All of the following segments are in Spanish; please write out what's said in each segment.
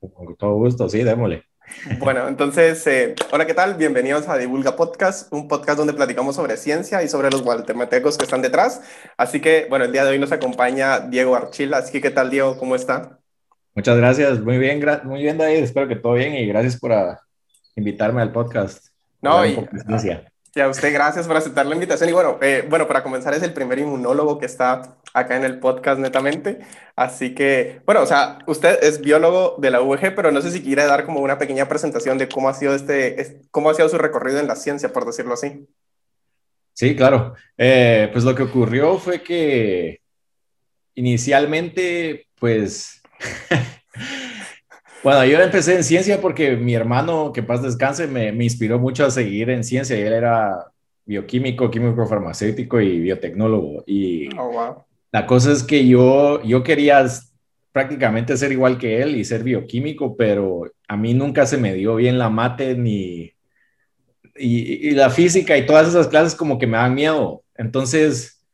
Con todo gusto, sí, démosle. Bueno, entonces, eh, hola, ¿qué tal? Bienvenidos a Divulga Podcast, un podcast donde platicamos sobre ciencia y sobre los guatemaltecos que están detrás. Así que, bueno, el día de hoy nos acompaña Diego Archila. Así que, ¿qué tal, Diego? ¿Cómo está? Muchas gracias, muy bien, muy bien, David. Espero que todo bien y gracias por invitarme al podcast. No, y, y a usted, gracias por aceptar la invitación. Y bueno, eh, bueno, para comenzar, es el primer inmunólogo que está acá en el podcast netamente. Así que, bueno, o sea, usted es biólogo de la UG, pero no sé si quiere dar como una pequeña presentación de cómo ha sido, este, cómo ha sido su recorrido en la ciencia, por decirlo así. Sí, claro. Eh, pues lo que ocurrió fue que inicialmente, pues... Bueno, yo empecé en ciencia porque mi hermano, que paz descanse, me, me inspiró mucho a seguir en ciencia. Él era bioquímico, químico farmacéutico y biotecnólogo. Y oh, la cosa es que yo, yo quería prácticamente ser igual que él y ser bioquímico, pero a mí nunca se me dio bien la mate ni... Y, y la física y todas esas clases como que me dan miedo. Entonces,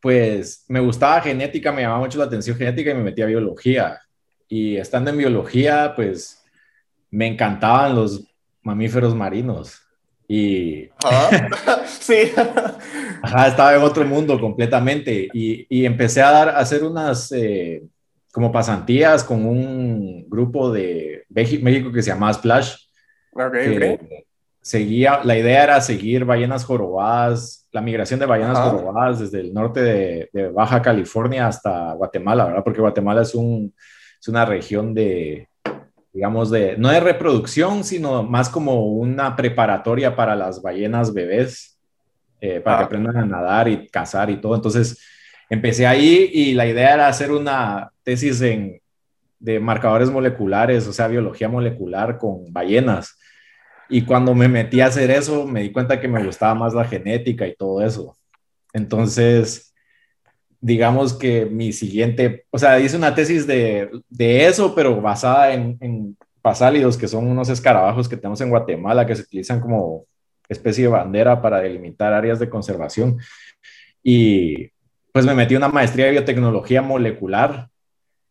pues me gustaba genética, me llamaba mucho la atención genética y me metí a biología y estando en biología, pues me encantaban los mamíferos marinos. Y. sí. Ajá, estaba en otro mundo completamente. Y, y empecé a, dar, a hacer unas eh, como pasantías con un grupo de México que se llama Splash. Okay, Seguía, la idea era seguir ballenas jorobadas, la migración de ballenas jorobadas desde el norte de, de, Baja California hasta Guatemala, ¿verdad? Porque Guatemala es un, es una región de, digamos, de, no de reproducción, sino más como una preparatoria para las ballenas bebés, eh, para que ah. aprendan a nadar y cazar y todo. Entonces, empecé ahí y la idea era hacer una tesis en, de marcadores moleculares, o sea, biología molecular con ballenas. Y cuando me metí a hacer eso, me di cuenta que me gustaba más la genética y todo eso. Entonces, digamos que mi siguiente, o sea, hice una tesis de, de eso, pero basada en, en, pasálidos, que son unos escarabajos que tenemos en Guatemala, que se utilizan como especie de bandera para delimitar áreas de conservación. Y pues me metí una maestría de biotecnología molecular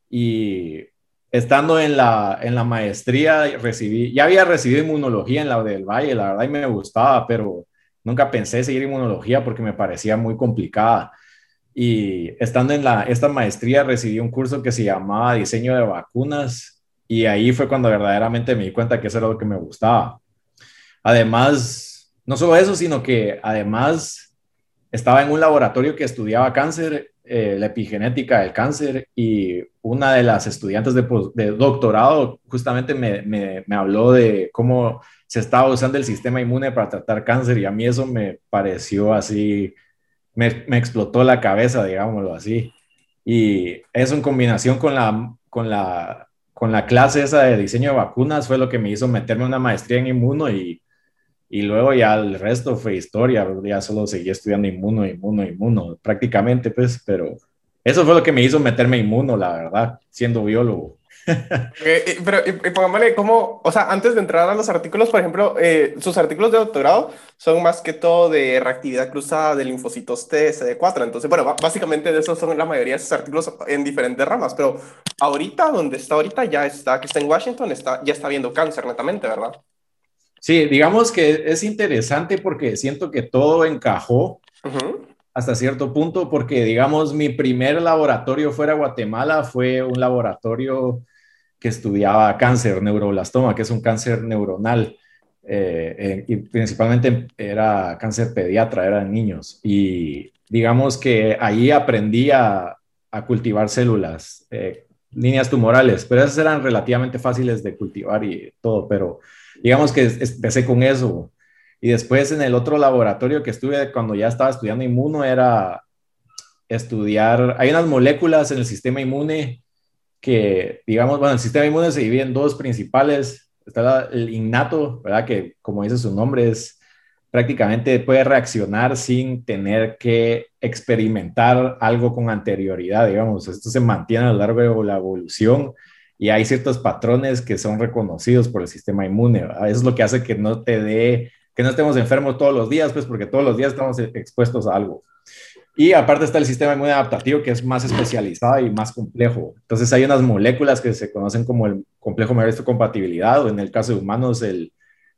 y estando en la, en la maestría recibí, ya había recibido inmunología en la del Valle, la verdad y me gustaba, pero nunca pensé seguir inmunología porque me parecía muy complicada. Y estando en la, esta maestría recibí un curso que se llamaba diseño de vacunas y ahí fue cuando verdaderamente me di cuenta que eso era lo que me gustaba. Además, no solo eso, sino que además estaba en un laboratorio que estudiaba cáncer, eh, la epigenética del cáncer y una de las estudiantes de, de doctorado justamente me, me, me habló de cómo se estaba usando el sistema inmune para tratar cáncer y a mí eso me pareció así me, explotó la cabeza, digámoslo así. Y eso en combinación con la, con, la, con la clase esa de diseño de vacunas fue lo que me hizo meterme una maestría en inmuno y, y luego ya el resto fue historia, ya solo seguí estudiando inmuno, inmuno, inmuno, prácticamente pues, pero eso fue lo que me hizo meterme inmuno, la verdad, siendo biólogo. Eh, pero, y, pongámosle como, o sea, antes de entrar a los artículos, por ejemplo, eh, sus artículos de doctorado son más que todo de reactividad cruzada de linfocitos T, CD4. Entonces, bueno, básicamente de esos son la mayoría de sus artículos en diferentes ramas. Pero ahorita, donde está ahorita, ya está, que está en Washington, está, ya está viendo cáncer netamente, ¿verdad? Sí, digamos que es interesante porque siento que todo encajó. hasta cierto punto, porque digamos, mi primer laboratorio fuera Guatemala fue un laboratorio que estudiaba cáncer, neuroblastoma, que es un cáncer neuronal, eh, eh, y principalmente era cáncer pediatra, era niños. Y digamos que ahí aprendí a, cultivar células, eh, líneas tumorales, pero esas eran relativamente fáciles de cultivar y todo, pero digamos que empecé con eso. Y después en el otro laboratorio que estuve cuando ya estaba estudiando inmuno era estudiar, hay unas moléculas en el sistema inmune que, digamos, bueno, el sistema inmune se divide en dos principales. Está el innato, ¿verdad? Que como dice su nombre, es prácticamente puede reaccionar sin tener que experimentar algo con anterioridad, digamos. Esto se mantiene a lo largo de la evolución y hay ciertos patrones que son reconocidos por el sistema inmune. Eso es lo que hace que no te dé, que no estemos enfermos todos los días, pues porque todos los días estamos expuestos a algo. Y aparte está el sistema inmune adaptativo, que es más especializado y más complejo. Entonces hay unas moléculas que se conocen como el complejo mayor compatibilidad, o en el caso de humanos, el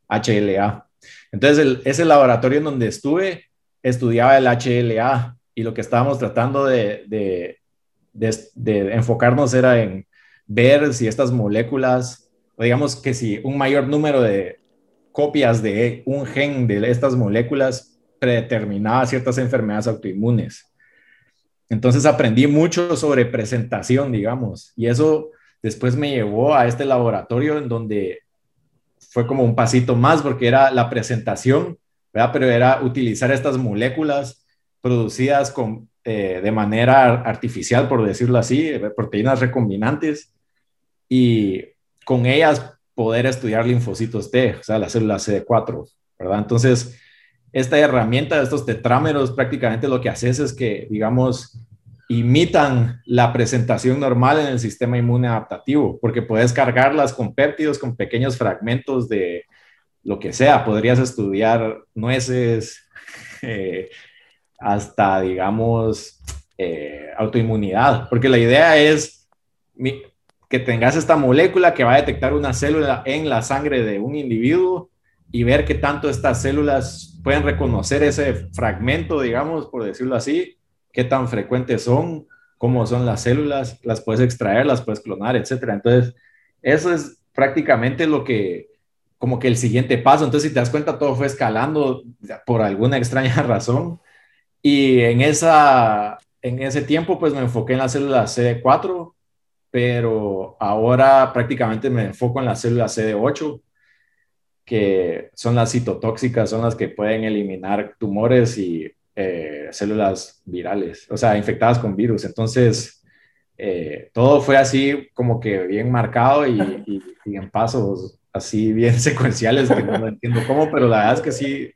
HLA. Entonces, ese laboratorio en donde estuve estudiaba el HLA y lo que estábamos tratando de, de, de, enfocarnos era en ver si estas moléculas, digamos que si un mayor número de copias de un gen de estas moléculas predeterminaba ciertas enfermedades autoinmunes. Entonces aprendí mucho sobre presentación, digamos, y eso después me llevó a este laboratorio en donde fue como un pasito más porque era la presentación, ¿verdad? Pero era utilizar estas moléculas producidas con, eh, de manera artificial, por decirlo así, proteínas recombinantes, y con ellas poder estudiar linfocitos T, o sea, las células CD4, ¿verdad? Entonces, esta herramienta estos tetrámeros prácticamente lo que haces es que, digamos, imitan la presentación normal en el sistema inmune adaptativo, porque puedes cargarlas con péptidos, con pequeños fragmentos de lo que sea. Podrías estudiar nueces eh, hasta, digamos, eh, autoinmunidad, porque la idea es que tengas esta molécula que va a detectar una célula en la sangre de un individuo y ver qué tanto estas células pueden reconocer ese fragmento, digamos, por decirlo así, qué tan frecuentes son, cómo son las células, las puedes extraer, las puedes clonar, etcétera. Entonces, eso es prácticamente lo que, como que el siguiente paso. Entonces, si te das cuenta, todo fue escalando por alguna extraña razón. Y en, esa, en ese tiempo, pues me enfoqué en las células CD4, pero ahora prácticamente me enfoco en las células CD8, que son las citotóxicas, son las que pueden eliminar tumores y eh, células virales, o sea, infectadas con virus. Entonces, eh, todo fue así como que bien marcado y, en pasos así bien secuenciales, que no entiendo cómo, pero la verdad es que sí,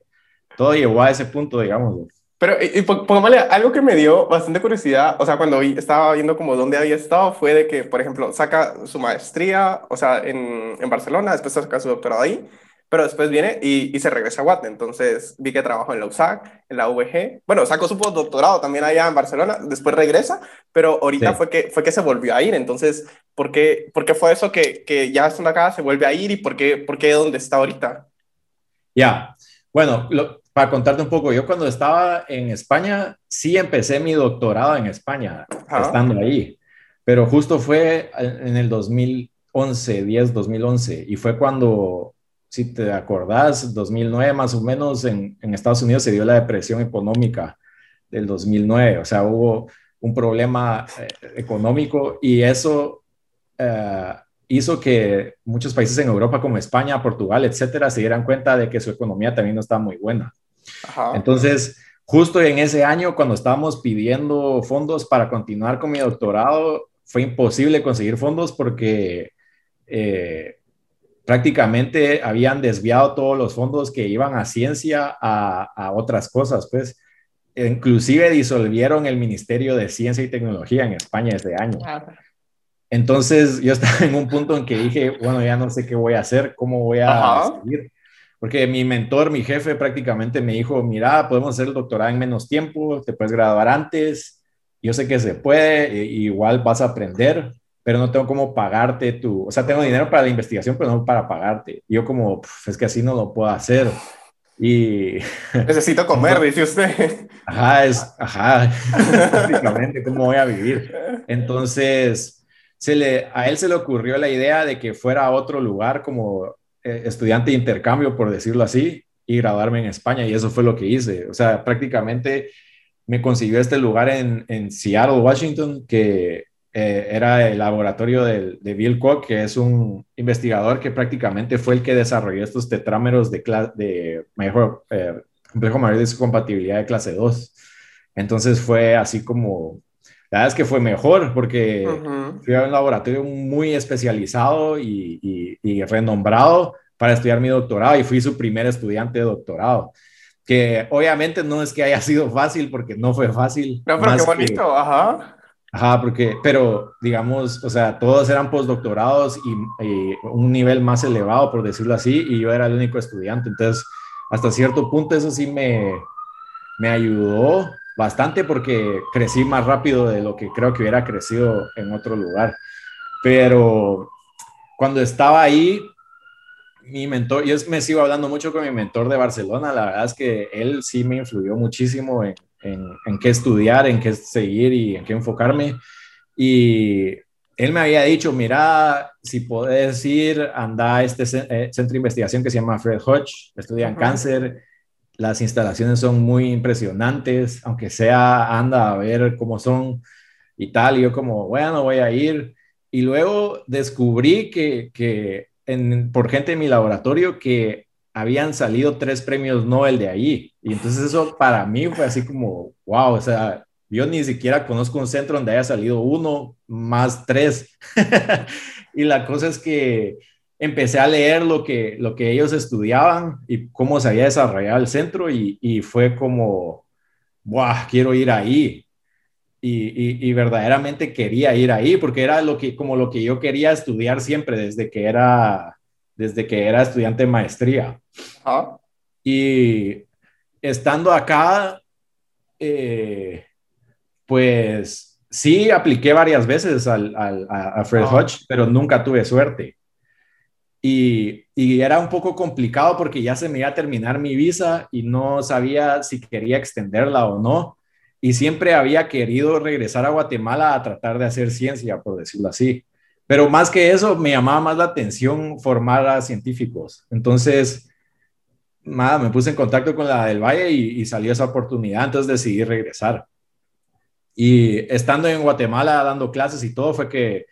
todo llegó a ese punto, digamos. Pero, y, pongámosle, algo que me dio bastante curiosidad, o sea, cuando estaba viendo como dónde había estado, fue de que, por ejemplo, saca su maestría, o sea, en, en Barcelona, después saca su doctorado ahí, pero después viene y, y se regresa a Guate. Entonces vi que trabajó en la USAC, en la VG. Bueno, sacó su postdoctorado también allá en Barcelona, después regresa, pero ahorita fue, que, fue que se volvió a ir. Entonces, ¿por qué, por qué fue eso que, que ya estando acá se vuelve a ir y por qué, por qué dónde está ahorita? Ya, bueno, para contarte un poco, yo cuando estaba en España, sí empecé mi doctorado en España, estando ahí, pero justo fue en el 2011, 10, 2011, y fue cuando si te acordás, 2009 más o menos en, Estados Unidos se dio la depresión económica del 2009, o sea, hubo un problema eh, económico y eso eh, hizo que muchos países en Europa como España, Portugal, etcétera, se dieran cuenta de que su economía también no está muy buena. Entonces, justo en ese año, cuando estábamos pidiendo fondos para continuar con mi doctorado, fue imposible conseguir fondos porque eh, prácticamente habían desviado todos los fondos que iban a ciencia a, otras cosas, pues inclusive disolvieron el Ministerio de Ciencia y Tecnología en España ese año. Entonces yo estaba en un punto en que dije, bueno, ya no sé qué voy a hacer, cómo voy a seguir. Porque mi mentor, mi jefe prácticamente me dijo, mira, podemos hacer el doctorado en menos tiempo, te puedes graduar antes, yo sé que se puede, e, igual vas a aprender, pero no tengo cómo pagarte tu, o sea, tengo dinero para la investigación, pero no para pagarte. yo como, es que así no lo puedo hacer. Y... Necesito comer, dice usted. Ajá, es, ajá, básicamente, ¿cómo voy a vivir? Entonces, se le, a él se le ocurrió la idea de que fuera a otro lugar como eh, estudiante de intercambio, por decirlo así, y graduarme en España, y eso fue lo que hice. O sea, prácticamente me consiguió este lugar en, en Seattle, Washington, que eh, era el laboratorio de, Bill Koch, que es un investigador que prácticamente fue el que desarrolló estos tetrámeros de, de mejor, eh, complejo mayor de su compatibilidad de clase 2. Entonces fue así como, la verdad es que fue mejor porque fui a un laboratorio muy especializado y, y, renombrado para estudiar mi doctorado y fui su primer estudiante de doctorado que obviamente no es que haya sido fácil porque no fue fácil. No, pero qué bonito, ajá. Ajá, porque, pero digamos, o sea, todos eran postdoctorados y, un nivel más elevado, por decirlo así, y yo era el único estudiante. Entonces, hasta cierto punto eso sí me, me ayudó bastante porque crecí más rápido de lo que creo que hubiera crecido en otro lugar. Pero cuando estaba ahí, mi mentor, yo me sigo hablando mucho con mi mentor de Barcelona, la verdad es que él sí me influyó muchísimo en, en, qué estudiar, en qué seguir y en qué enfocarme. Y él me había dicho, mira, si puedes ir, anda a este eh, centro de investigación que se llama Fred Hodge, estudian cáncer, las instalaciones son muy impresionantes, aunque sea, anda a ver cómo son y tal, y yo como, bueno, voy a ir. Y luego descubrí que, que en, por gente de mi laboratorio que habían salido tres premios Nobel de ahí. Y entonces eso para mí fue así como, wow, o sea, yo ni siquiera conozco un centro donde haya salido uno más tres. y la cosa es que empecé a leer lo que, lo que ellos estudiaban y cómo se había desarrollado el centro y, y fue como, wow, quiero ir ahí. Y, y, verdaderamente quería ir ahí porque era lo que, como lo que yo quería estudiar siempre desde que era, desde que era estudiante de maestría. Y estando acá, eh, pues sí, apliqué varias veces al, al, a Fred Hodge, pero nunca tuve suerte. Y, y, era un poco complicado porque ya se me iba a terminar mi visa y no sabía si quería extenderla o no. Y siempre había querido regresar a Guatemala a tratar de hacer ciencia, por decirlo así. Pero más que eso, me llamaba más la atención formar a científicos. Entonces, nada, me puse en contacto con la del Valle y, y salió esa oportunidad, entonces decidí regresar. Y estando en Guatemala dando clases y todo, fue que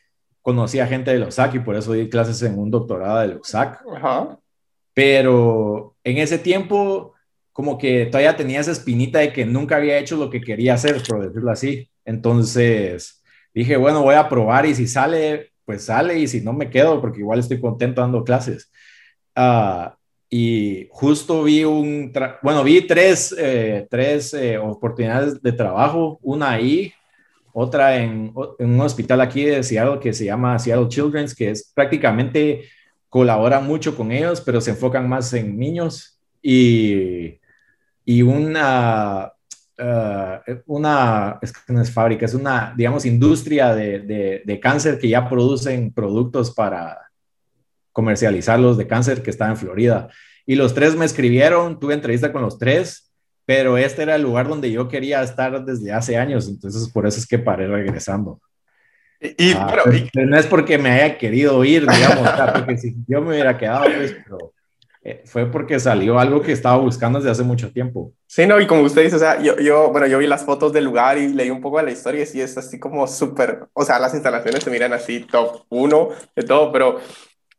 conocí a gente de los y por eso di clases en un doctorado de los Ajá. Pero en ese tiempo, como que todavía tenía esa espinita de que nunca había hecho lo que quería hacer, por decirlo así. Entonces dije, bueno, voy a probar y si sale, pues sale y si no me quedo, porque igual estoy contento dando clases. Uh, y justo vi un, bueno, vi tres, eh, tres eh, oportunidades de trabajo, una ahí, otra en, en, un hospital aquí de Seattle que se llama Seattle Children's, que es prácticamente colabora mucho con ellos, pero se enfocan más en niños y, y una, uh, una, es que no es fábrica, es una, digamos, industria de, de, de cáncer que ya producen productos para, comercializarlos de cáncer que está en Florida. Y los tres me escribieron, tuve entrevista con los tres, pero este era el lugar donde yo quería estar desde hace años, entonces por eso es que paré regresando. Y, ah, pues, no es porque me haya querido ir, digamos, porque si yo me hubiera quedado, pues, pero eh, fue porque salió algo que estaba buscando desde hace mucho tiempo. Sí, no, y como usted dice, o sea, yo, yo, bueno, yo vi las fotos del lugar y leí un poco de la historia y sí es así como súper, o sea, las instalaciones se miran así top uno de todo, pero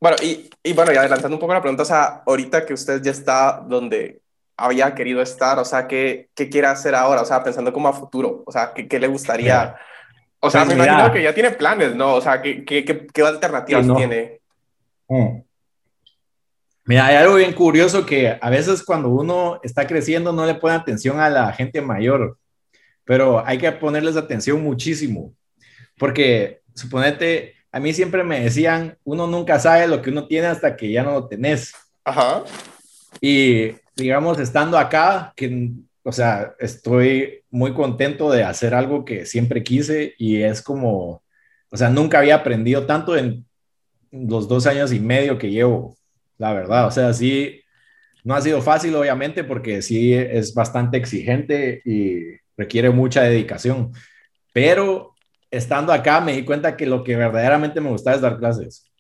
bueno, y, y, bueno, y adelantando un poco la pregunta, o sea, ahorita que usted ya está donde había querido estar, o sea, ¿qué, qué quiere hacer ahora? O sea, pensando como a futuro, o sea, ¿qué, qué le gustaría? O sea, pues me imagino que ya tiene planes, ¿no? O sea, ¿qué, qué, qué, alternativas tiene? Mm. Mira, hay algo bien curioso que a veces cuando uno está creciendo no le pone atención a la gente mayor, pero hay que ponerles atención muchísimo, porque suponete, a mí siempre me decían, uno nunca sabe lo que uno tiene hasta que ya no lo tenés. Ajá. Y digamos, estando acá, que, o sea, estoy muy contento de hacer algo que siempre quise y es como, o sea, nunca había aprendido tanto en los dos años y medio que llevo, la verdad. O sea, sí, no ha sido fácil, obviamente, porque sí es bastante exigente y requiere mucha dedicación, pero estando acá me di cuenta que lo que verdaderamente me gusta es dar clases.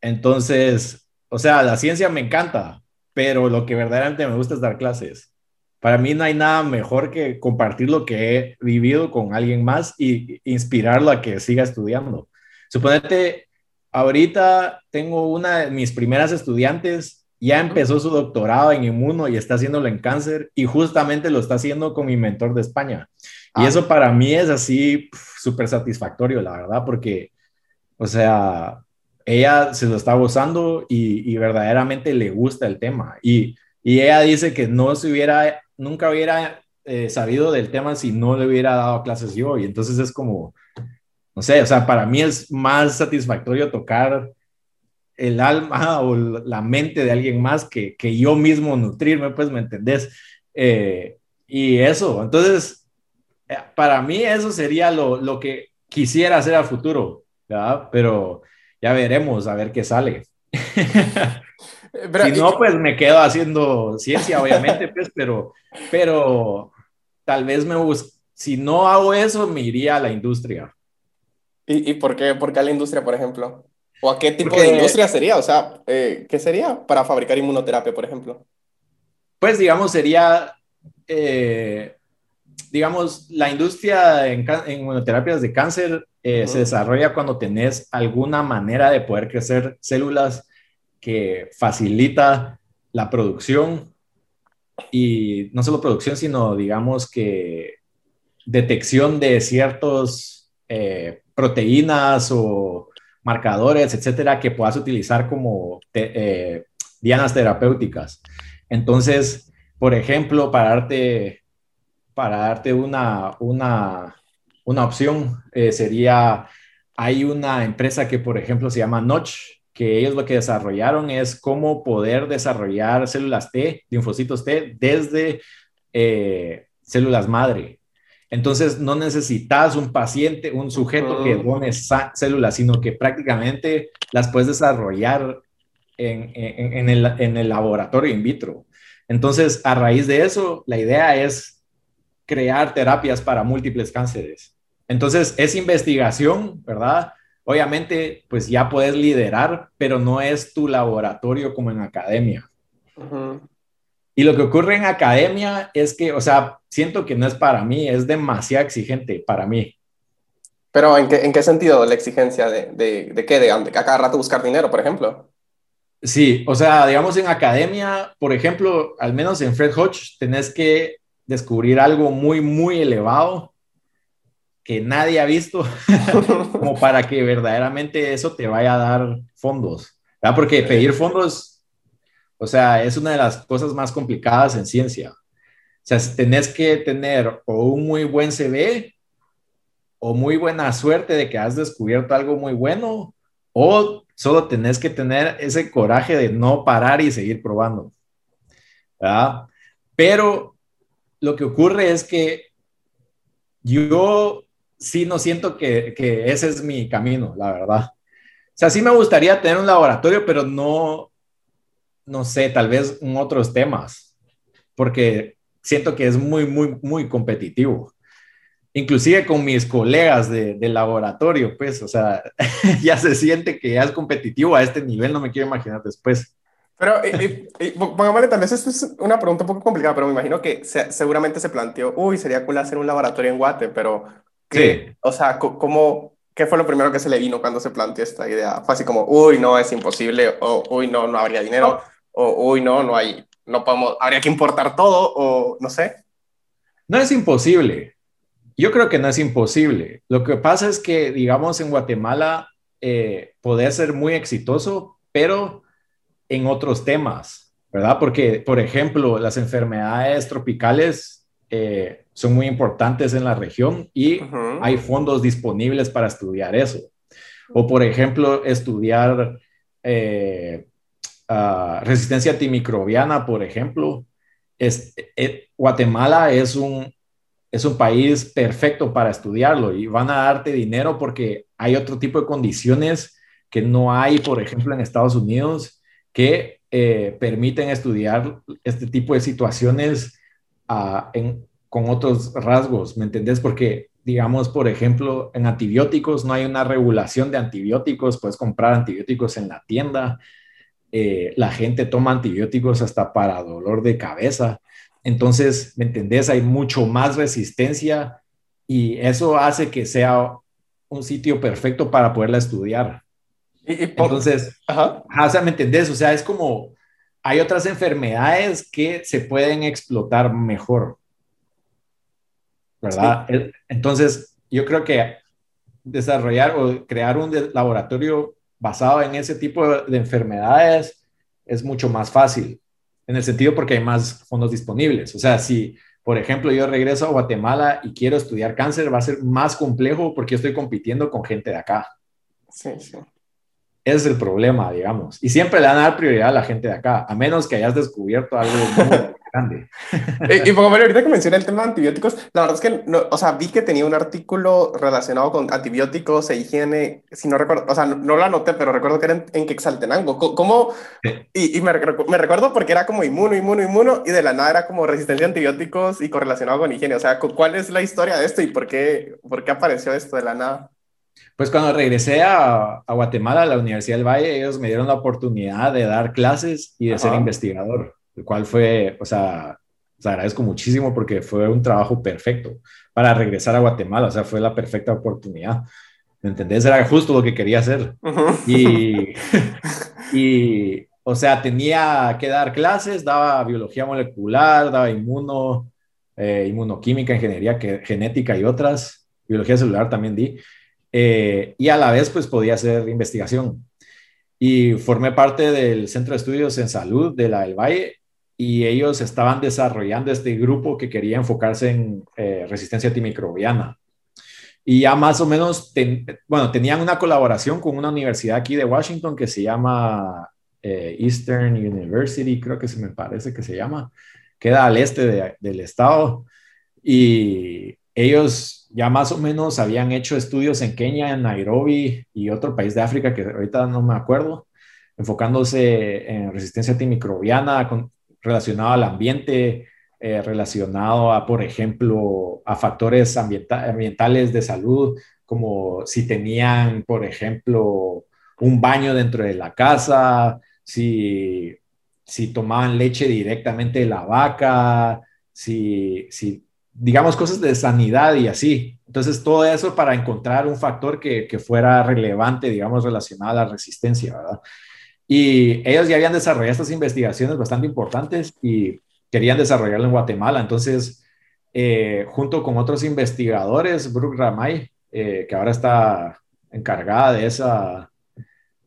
Entonces, o sea, la ciencia me encanta, pero lo que verdaderamente me gusta es dar clases. Para mí no hay nada mejor que compartir lo que he vivido con alguien más y inspirarlo a que siga estudiando. Suponete, ahorita tengo una de mis primeras estudiantes, ya empezó su doctorado en inmuno y está haciéndolo en cáncer y justamente lo está haciendo con mi mentor de España. Y ah. eso para mí es así súper satisfactorio, la verdad, porque, o sea, ella se lo está gozando y, verdaderamente le gusta el tema. Y, y, ella dice que no se hubiera, nunca hubiera eh, sabido del tema si no le hubiera dado clases yo. Y entonces es como, no sé, o sea, para mí es más satisfactorio tocar el alma o la mente de alguien más que, que yo mismo nutrirme, pues, ¿me entendés? Eh, Y eso, entonces, eh, para mí eso sería lo, lo que quisiera hacer al futuro, ¿verdad? Pero ya veremos a ver qué sale. si no, pues me quedo haciendo ciencia, obviamente, pues, pero, pero tal vez me bus si no hago eso, me iría a la industria. ¿Y, y por, qué, por qué a la industria, por ejemplo? ¿O a qué tipo de industria sería? O sea, eh, ¿qué sería para fabricar inmunoterapia, por ejemplo? Pues, digamos, sería, eh, digamos, la industria en, en inmunoterapias de cáncer eh, se desarrolla cuando tenés alguna manera de poder crecer células que facilita la producción y no solo producción, sino digamos que detección de ciertos eh, proteínas o marcadores, etcétera, que puedas utilizar como eh, dianas terapéuticas. Entonces, por ejemplo, para darte, para darte una, una, una opción, eh, sería, hay una empresa que, por ejemplo, se llama Notch, que ellos lo que desarrollaron es cómo poder desarrollar células T, linfocitos T, desde eh, células madre. Entonces, no necesitas un paciente, un sujeto que done células, sino que prácticamente las puedes desarrollar en, en, el, en, el, laboratorio in vitro. Entonces, a raíz de eso, la idea es crear terapias para múltiples cánceres. Entonces, es investigación, ¿verdad? obviamente, pues ya puedes liderar, pero no es tu laboratorio como en academia. Y lo que ocurre en academia es que, o sea, siento que no es para mí, es demasiado exigente para mí. Pero ¿en qué, en qué sentido la exigencia de, de, de qué? De, a cada rato buscar dinero, por ejemplo. Sí, o sea, digamos en academia, por ejemplo, al menos en Fred Hodge, tenés que descubrir algo muy, muy elevado que nadie ha visto, como para que verdaderamente eso te vaya a dar fondos. ¿verdad? Porque pedir fondos, o sea, es una de las cosas más complicadas en ciencia. O sea, tenés que tener o un muy buen CV o muy buena suerte de que has descubierto algo muy bueno o solo tenés que tener ese coraje de no parar y seguir probando. ¿verdad? Pero lo que ocurre es que yo sí no siento que, ese es mi camino, la verdad. O sea, sí me gustaría tener un laboratorio, pero no, no sé, tal vez en otros temas, porque siento que es muy, muy, muy competitivo. Inclusive con mis colegas de, laboratorio, pues, o sea, ya se siente que ya es competitivo a este nivel, no me quiero imaginar después. Pero, y, y, tal vez esto es una pregunta un poco complicada, pero me imagino que seguramente se planteó, uy, sería cool hacer un laboratorio en Guate, pero sí. O sea, ¿cómo, ¿qué fue lo primero que se le vino cuando se planteó esta idea? Fue así como, uy, no, es imposible, o uy, no, no habría dinero, o uy, no, no hay, no podemos, habría que importar todo, o no sé. No es imposible. Yo creo que no es imposible. Lo que pasa es que, digamos, en Guatemala eh, puede ser muy exitoso, pero en otros temas, ¿verdad? Porque, por ejemplo, las enfermedades tropicales eh, son muy importantes en la región y hay fondos disponibles para estudiar eso. O, por ejemplo, estudiar eh, ah, resistencia antimicrobiana, por ejemplo. Es, eh, Guatemala es un, es un país perfecto para estudiarlo y van a darte dinero porque hay otro tipo de condiciones que no hay, por ejemplo, en Estados Unidos que eh, permiten estudiar este tipo de situaciones en, con otros rasgos, ¿me entendés? Porque, digamos, por ejemplo, en antibióticos no hay una regulación de antibióticos, puedes comprar antibióticos en la tienda, eh, la gente toma antibióticos hasta para dolor de cabeza, entonces, ¿me entendés? Hay mucho más resistencia y eso hace que sea un sitio perfecto para poderla estudiar. Y, Entonces, ajá. o sea, ¿me entendés? O sea, es como, hay otras enfermedades que se pueden explotar mejor. ¿verdad? Entonces, yo creo que desarrollar o crear un laboratorio basado en ese tipo de enfermedades es mucho más fácil, en el sentido porque hay más fondos disponibles. O sea, si, por ejemplo, yo regreso a Guatemala y quiero estudiar cáncer, va a ser más complejo porque yo estoy compitiendo con gente de acá. Sí, sí. Ese es el problema, digamos. Y siempre le dan a dar prioridad a la gente de acá, a menos que hayas descubierto algo grande. y, y pongo, ahorita que menciona el tema de antibióticos, la verdad es que, no, o sea, vi que tenía un artículo relacionado con antibióticos e higiene, si no recuerdo, o sea, no, lo anoté, pero recuerdo que era en, Quexaltenango. ¿Cómo? Y, y me, me, recuerdo porque era como inmuno, inmuno, inmuno, y de la nada era como resistencia a antibióticos y correlacionado con higiene. O sea, ¿cuál es la historia de esto y por qué, por qué apareció esto de la nada? Pues cuando regresé a, Guatemala, a la Universidad del Valle, ellos me dieron la oportunidad de dar clases y de ser investigador, el cual fue, o sea, les agradezco muchísimo porque fue un trabajo perfecto para regresar a Guatemala, o sea, fue la perfecta oportunidad. ¿Me entendés? Era justo lo que quería hacer. y, y, o sea, tenía que dar clases, daba biología molecular, daba inmuno, eh, inmunoquímica, ingeniería genética y otras, biología celular también di. Eh, y a la vez pues podía hacer investigación. Y formé parte del Centro de Estudios en Salud de la del Valle y ellos estaban desarrollando este grupo que quería enfocarse en eh, resistencia antimicrobiana. Y ya más o menos, bueno, tenían una colaboración con una universidad aquí de Washington que se llama eh, Eastern University, creo que se me parece que se llama, queda al este del estado. Y ellos ya más o menos habían hecho estudios en Kenia, en Nairobi y otro país de África que ahorita no me acuerdo, enfocándose en resistencia antimicrobiana relacionado al ambiente, eh, relacionado a, por ejemplo, a factores ambientales de salud, como si tenían, por ejemplo, un baño dentro de la casa, si, si tomaban leche directamente de la vaca, si, si digamos, cosas de sanidad y así. Entonces, todo eso para encontrar un factor que, que, fuera relevante, digamos, relacionado a la resistencia, ¿verdad? Y ellos ya habían desarrollado estas investigaciones bastante importantes y querían desarrollarlo en Guatemala. Entonces, eh, junto con otros investigadores, Brooke Ramay, eh, que ahora está encargada de esa,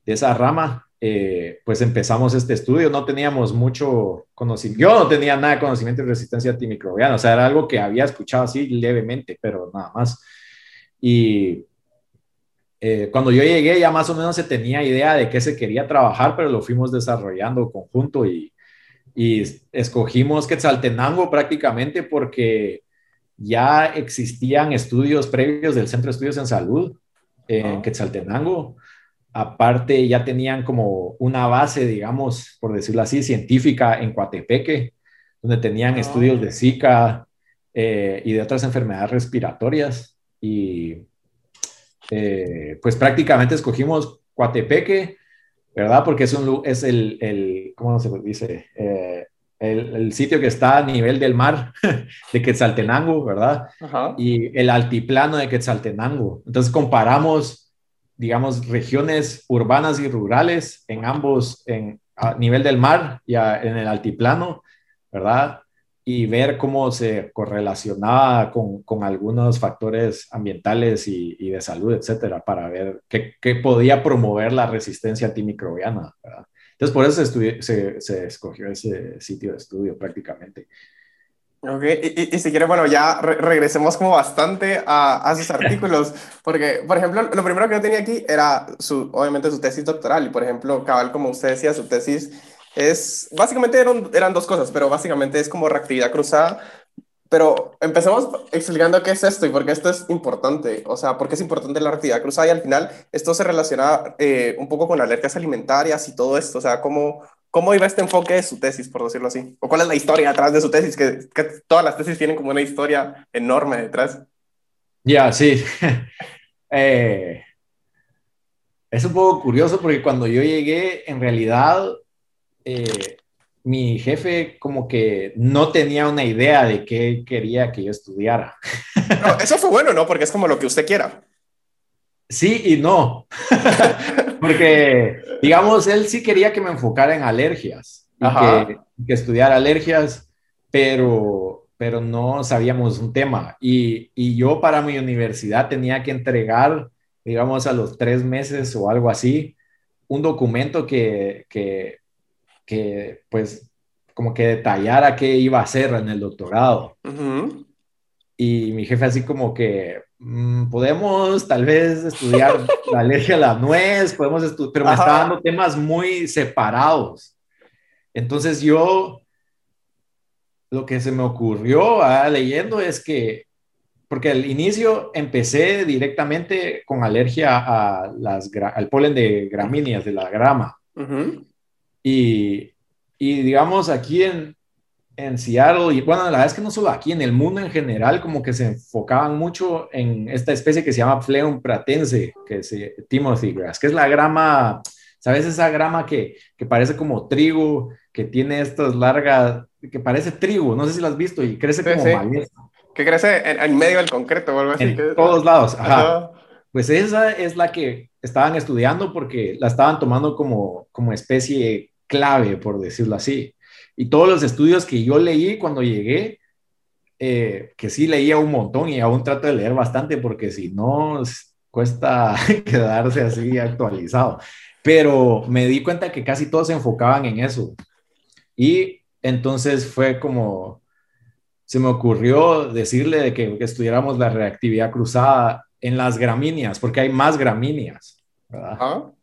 de esa rama, eh, pues empezamos este estudio, no teníamos mucho conocimiento, yo no tenía nada de conocimiento de resistencia antimicrobiana, o sea, era algo que había escuchado así levemente, pero nada más. Y eh, cuando yo llegué ya más o menos se tenía idea de qué se quería trabajar, pero lo fuimos desarrollando conjunto y, y escogimos Quetzaltenango prácticamente porque ya existían estudios previos del Centro de Estudios en Salud en Quetzaltenango Aparte, ya tenían como una base, digamos, por decirlo así, científica en Coatepeque, donde tenían ah. estudios de Zika eh, y de otras enfermedades respiratorias. Y eh, pues prácticamente escogimos Coatepeque, ¿verdad? Porque es, un, es el, el ¿cómo se dice? Eh, el, el, sitio que está a nivel del mar de Quetzaltenango, ¿verdad? Y el altiplano de Quetzaltenango. Entonces comparamos digamos, regiones urbanas y rurales en ambos, en, a nivel del mar y en el altiplano, ¿verdad? Y ver cómo se correlacionaba con, con algunos factores ambientales y, y, de salud, etcétera, para ver qué, qué, podía promover la resistencia antimicrobiana, ¿verdad? Entonces, por eso se, se, se escogió ese sitio de estudio prácticamente. Ok, y, y, si quiere, bueno, ya regresemos como bastante a, a, sus artículos, porque, por ejemplo, lo primero que yo tenía aquí era, su, obviamente, su tesis doctoral, y por ejemplo, cabal, como usted decía, su tesis es, básicamente eran, eran dos cosas, pero básicamente es como reactividad cruzada, pero empecemos explicando qué es esto y por qué esto es importante, o sea, por qué es importante la reactividad cruzada, y al final esto se relaciona eh, un poco con alergias alimentarias y todo esto, o sea, cómo ¿Cómo iba este enfoque de su tesis, por decirlo así? ¿O cuál es la historia detrás de su tesis? Que, todas las tesis tienen como una historia enorme detrás. Ya, sí. Eh, es un poco curioso porque cuando yo llegué, en realidad, eh, mi jefe como que no tenía una idea de qué quería que yo estudiara. eso fue bueno, ¿no? Porque es como lo que usted quiera. Sí y no. Porque, digamos, él sí quería que me enfocara en alergias que, que, estudiara alergias, pero, pero no sabíamos un tema. Y, y, yo para mi universidad tenía que entregar, digamos, a los tres meses o algo así, un documento que, que, que pues, como que detallara qué iba a hacer en el doctorado. Y mi jefe así como que, mm, podemos tal vez estudiar la alergia a la nuez, podemos estudiar, pero me está dando temas muy separados. Entonces yo, lo que se me ocurrió ah, leyendo es que, porque al inicio empecé directamente con alergia a las, al polen de gramíneas, de la grama. Y, y digamos aquí en, en Seattle, y bueno, la verdad es que no solo aquí, en el mundo en general, como que se enfocaban mucho en esta especie que se llama Phleum pratense, que es Timothy grass, que es la grama, ¿sabes? Esa grama que, que parece como trigo, que tiene estas largas, que parece trigo, no sé si lo has visto, y crece como sí. Que crece en, medio del concreto o algo así. En todos lados, ajá. Pues esa es la que estaban estudiando porque la estaban tomando como, como especie clave, por decirlo así. Y todos los estudios que yo leí cuando llegué, eh, que sí leía un montón y aún trato de leer bastante porque si no cuesta quedarse así actualizado. Pero me di cuenta que casi todos se enfocaban en eso. Y entonces fue como, se me ocurrió decirle de que, estudiáramos la reactividad cruzada en las gramíneas, porque hay más gramíneas, ¿verdad?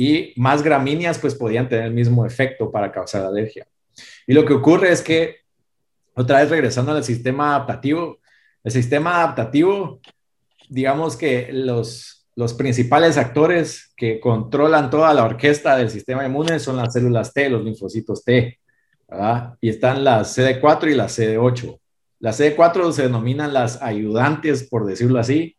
Y más gramíneas pues podían tener el mismo efecto para causar alergia. Y lo que ocurre es que, otra vez regresando al sistema adaptativo, el sistema adaptativo, digamos que los, los principales actores que controlan toda la orquesta del sistema inmune son las células T, los linfocitos T. Y están las CD4 y las CD8. Las CD4 se denominan las ayudantes, por decirlo así,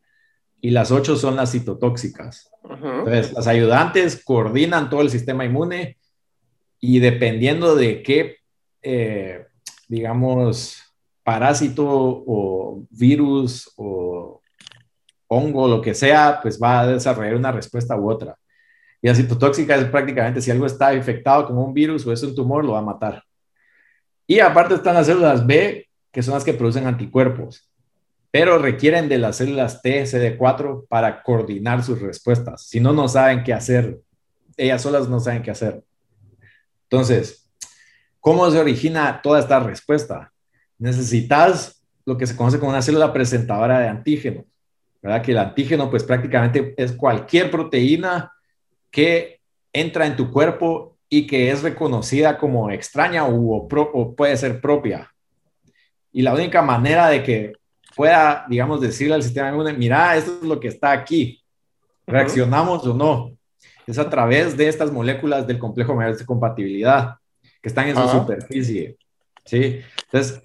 y las 8 son las citotóxicas. Entonces, las ayudantes coordinan todo el sistema inmune y dependiendo de qué, eh, digamos, parásito o virus o hongo, lo que sea, pues va a desarrollar una respuesta u otra. Y la citotóxica es prácticamente si algo está infectado con un virus o es un tumor, lo va a matar. Y aparte están las células B, que son las que producen anticuerpos, pero requieren de las células T, CD4 para coordinar sus respuestas. Si no, no saben qué hacer. Ellas solas no saben qué hacer. Entonces, ¿cómo se origina toda esta respuesta? Necesitas lo que se conoce como una célula presentadora de antígeno, ¿verdad? Que el antígeno, pues prácticamente es cualquier proteína que entra en tu cuerpo y que es reconocida como extraña o, puede ser propia. Y la única manera de que pueda, digamos, decirle al sistema inmune, mira, esto es lo que está aquí, reaccionamos o no es a través de estas moléculas del complejo mayor de compatibilidad que están en su superficie. ¿sí? Entonces,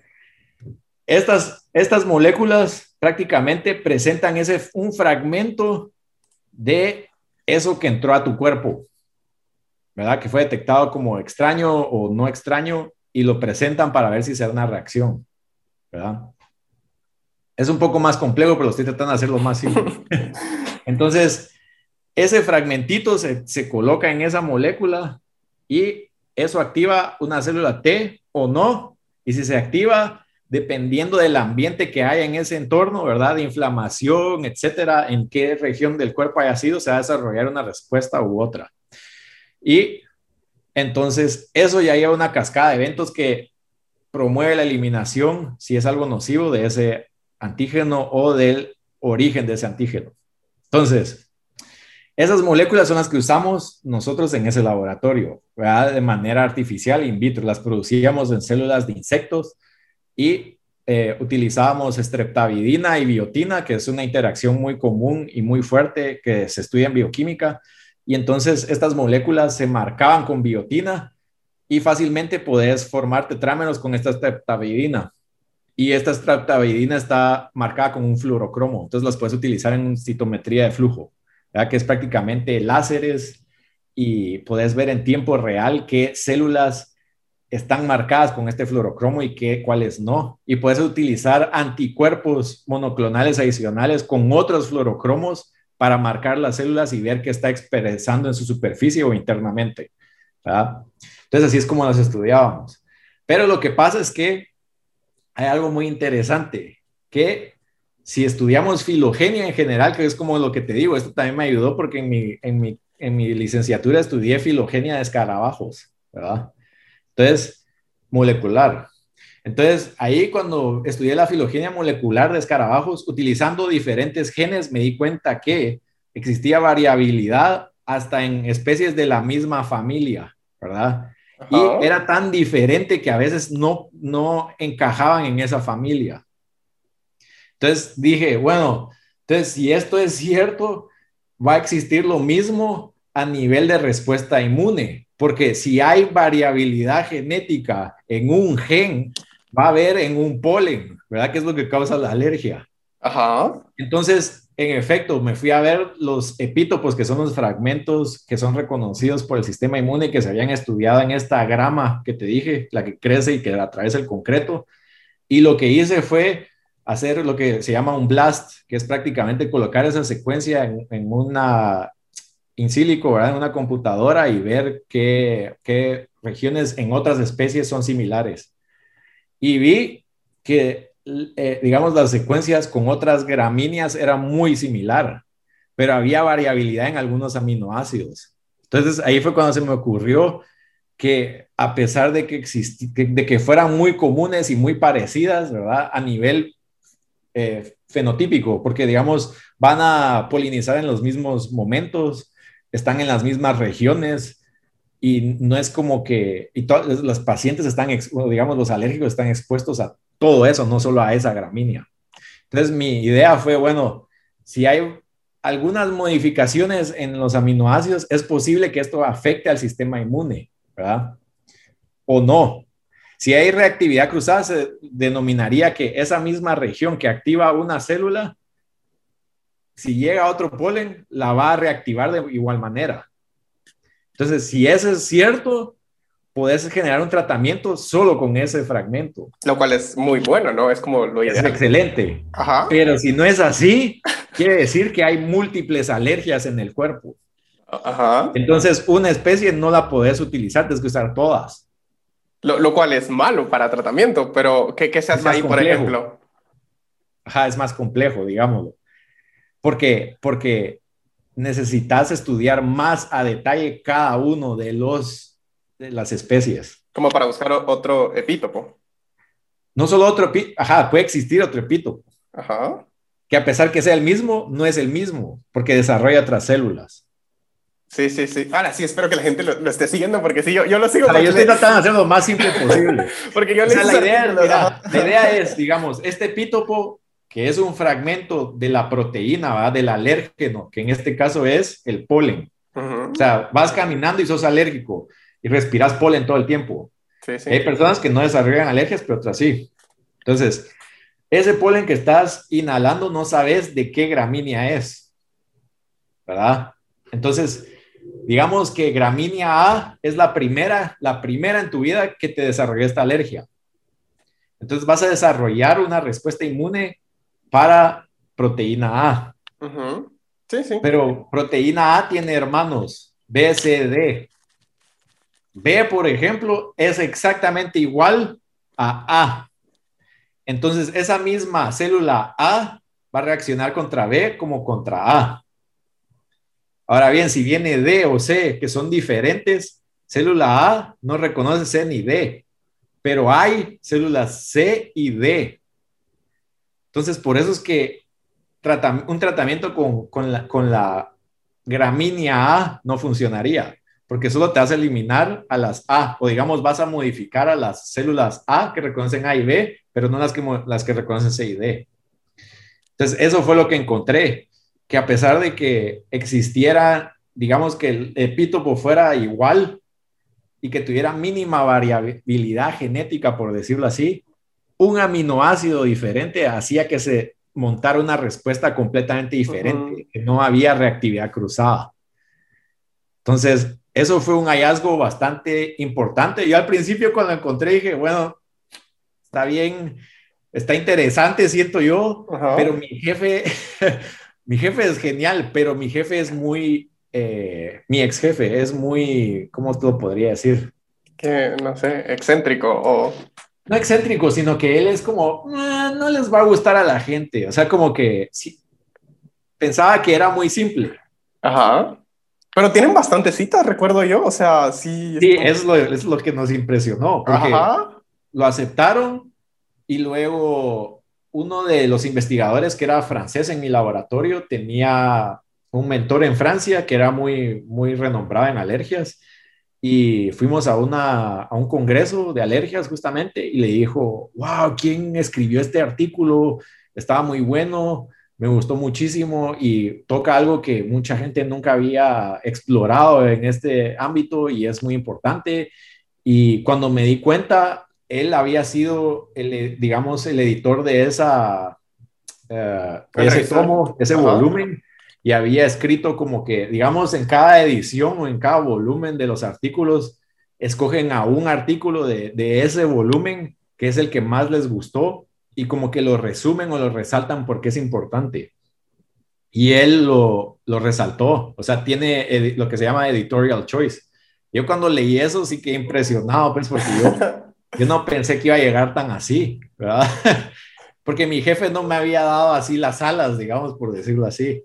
estas, estas moléculas prácticamente presentan ese, un fragmento de eso que entró a tu cuerpo, ¿verdad? Que fue detectado como extraño o no extraño y lo presentan para ver si se da una reacción, ¿verdad? Es un poco más complejo, pero estoy tratando de hacerlo más simple. Entonces, ese fragmentito se, se coloca en esa molécula y eso activa una célula T o no. Y si se activa, dependiendo del ambiente que haya en ese entorno, ¿verdad? De inflamación, etcétera, en qué región del cuerpo haya sido, se va a desarrollar una respuesta u otra. Y entonces, eso ya lleva una cascada de eventos que promueve la eliminación, si es algo nocivo, de ese antígeno o del origen de ese antígeno. Entonces, esas moléculas son las que usamos nosotros en ese laboratorio, de manera artificial in vitro. Las producíamos en células de insectos y eh, utilizábamos streptavidina y biotina, que es una interacción muy común y muy fuerte que se estudia en bioquímica. Y entonces estas moléculas se marcaban con biotina y fácilmente podés formar tetrámeros con esta streptavidina. Y esta streptavidina está marcada con un fluorocromo, entonces las puedes utilizar en citometría de flujo que es prácticamente láseres y puedes ver en tiempo real qué células están marcadas con este fluorocromo y qué, cuáles no. Y puedes utilizar anticuerpos monoclonales adicionales con otros fluorocromos para marcar las células y ver qué está expresando en su superficie o internamente. Entonces así es como las estudiábamos. Pero lo que pasa es que hay algo muy interesante, que si estudiamos filogenia en general, que es como lo que te digo, esto también me ayudó porque en mi, en mi, en mi licenciatura estudié filogenia de escarabajos, ¿verdad? Entonces, molecular. Entonces, ahí cuando estudié la filogenia molecular de escarabajos, utilizando diferentes genes, me di cuenta que existía variabilidad hasta en especies de la misma familia, ¿verdad? Y era tan diferente que a veces no, no encajaban en esa familia. Entonces dije, bueno, entonces si esto es cierto, va a existir lo mismo a nivel de respuesta inmune, porque si hay variabilidad genética en un gen, va a haber en un polen, ¿verdad? Que es lo que causa la alergia. Ajá. Entonces, en efecto, me fui a ver los epítopos, que son los fragmentos que son reconocidos por el sistema inmune que se habían estudiado en esta grama que te dije, la que crece y que atraviesa el concreto. Y lo que hice fue hacer lo que se llama un blast, que es prácticamente colocar esa secuencia en, en una in silico, ¿verdad? En una computadora y ver qué, qué regiones en otras especies son similares. Y vi que, eh, digamos, las secuencias con otras gramíneas eran muy similar, pero había variabilidad en algunos aminoácidos. Entonces ahí fue cuando se me ocurrió que a pesar de que, de que fueran muy comunes y muy parecidas, ¿verdad? A nivel eh, fenotípico, porque digamos, van a polinizar en los mismos momentos, están en las mismas regiones y no es como que, y los pacientes están, digamos, los alérgicos están expuestos a todo eso, no solo a esa gramínea. Entonces mi idea fue, bueno, si hay algunas modificaciones en los aminoácidos, es posible que esto afecte al sistema inmune, ¿verdad? O no. Si hay reactividad cruzada, se denominaría que esa misma región que activa una célula, si llega a otro polen, la va a reactivar de igual manera. Entonces, si eso es cierto, puedes generar un tratamiento solo con ese fragmento. Lo cual es muy bueno, ¿no? Es como lo ideal. Es excelente. Ajá. Pero si no es así, quiere decir que hay múltiples alergias en el cuerpo. Ajá. Entonces, una especie no la puedes utilizar, tienes que usar todas. Lo, cual es malo para tratamiento, pero ¿qué, qué se hace ahí, por ejemplo? Ajá, es más complejo, digámoslo. Porque, porque necesitas estudiar más a detalle cada uno de, los, de las especies. Como para buscar otro epítopo. No solo otro epítopo, ajá, puede existir otro epítopo. Ajá. Que a pesar que sea el mismo, no es el mismo, porque desarrolla otras células. Sí, sí, sí. Ahora sí, espero que la gente lo, esté siguiendo, porque sí, yo, yo lo sigo. yo estoy tratando de hacer lo más simple posible. porque yo le la, idea, la idea es, digamos, este epítopo, que es un fragmento de la proteína, ¿va? del alérgeno, que en este caso es el polen. O sea, vas caminando y sos alérgico y respiras polen todo el tiempo. Sí, sí. Hay personas que no desarrollan alergias, pero otras sí. Entonces, ese polen que estás inhalando no sabes de qué gramínea es, ¿verdad? Entonces, digamos que gramínea A es la primera, la primera en tu vida que te desarrolló esta alergia. Entonces vas a desarrollar una respuesta inmune para proteína A. Sí, sí. Pero proteína A tiene hermanos B, C, D. B, por ejemplo, es exactamente igual a A. Entonces, esa misma célula A va a reaccionar contra B como contra A. Ahora bien, si viene D o C, que son diferentes, célula A no reconoce C ni D, pero hay células C y D. Entonces, por eso es que un tratamiento con, la, la gramínea A no funcionaría, porque solo te hace eliminar a las A, o digamos, vas a modificar a las células A que reconocen A y B, pero no las que, las que reconocen C y D. Entonces, eso fue lo que encontré que a pesar de que existiera, digamos que el epítopo fuera igual y que tuviera mínima variabilidad genética, por decirlo así, un aminoácido diferente hacía que se montara una respuesta completamente diferente, que no había reactividad cruzada. Entonces, eso fue un hallazgo bastante importante. Yo al principio cuando lo encontré dije, bueno, está bien, está interesante, siento yo, pero mi jefe mi jefe es genial, pero mi jefe es muy, eh, mi ex jefe es muy, ¿cómo te lo podría decir? Que, no sé, excéntrico o... No excéntrico, sino que él es como, ah, no les va a gustar a la gente. O sea, como que sí, pensaba que era muy simple. Ajá. Pero tienen bastantes citas, recuerdo yo. O sea, sí. Sí, es, lo, es lo que nos impresionó. Ajá. Lo aceptaron y luego uno de los investigadores que era francés en mi laboratorio tenía un mentor en Francia que era muy, muy renombrado en alergias y fuimos a, una, a un congreso de alergias justamente y le dijo, wow, ¿quién escribió este artículo? Estaba muy bueno, me gustó muchísimo y toca algo que mucha gente nunca había explorado en este ámbito y es muy importante. Y cuando me di cuenta, él había sido, el, digamos, el editor de esa, uh, ese tomo, ese volumen y había escrito como que, digamos, en cada edición o en cada volumen de los artículos, escogen a un artículo de, de ese volumen que es el que más les gustó y como que lo resumen o lo resaltan porque es importante. Y él lo, lo resaltó, o sea, tiene lo que se llama editorial choice. Yo cuando leí eso sí quedé impresionado, pues porque yo, yo no pensé que iba a llegar tan así, ¿verdad? Porque mi jefe no me había dado así las alas, digamos, por decirlo así.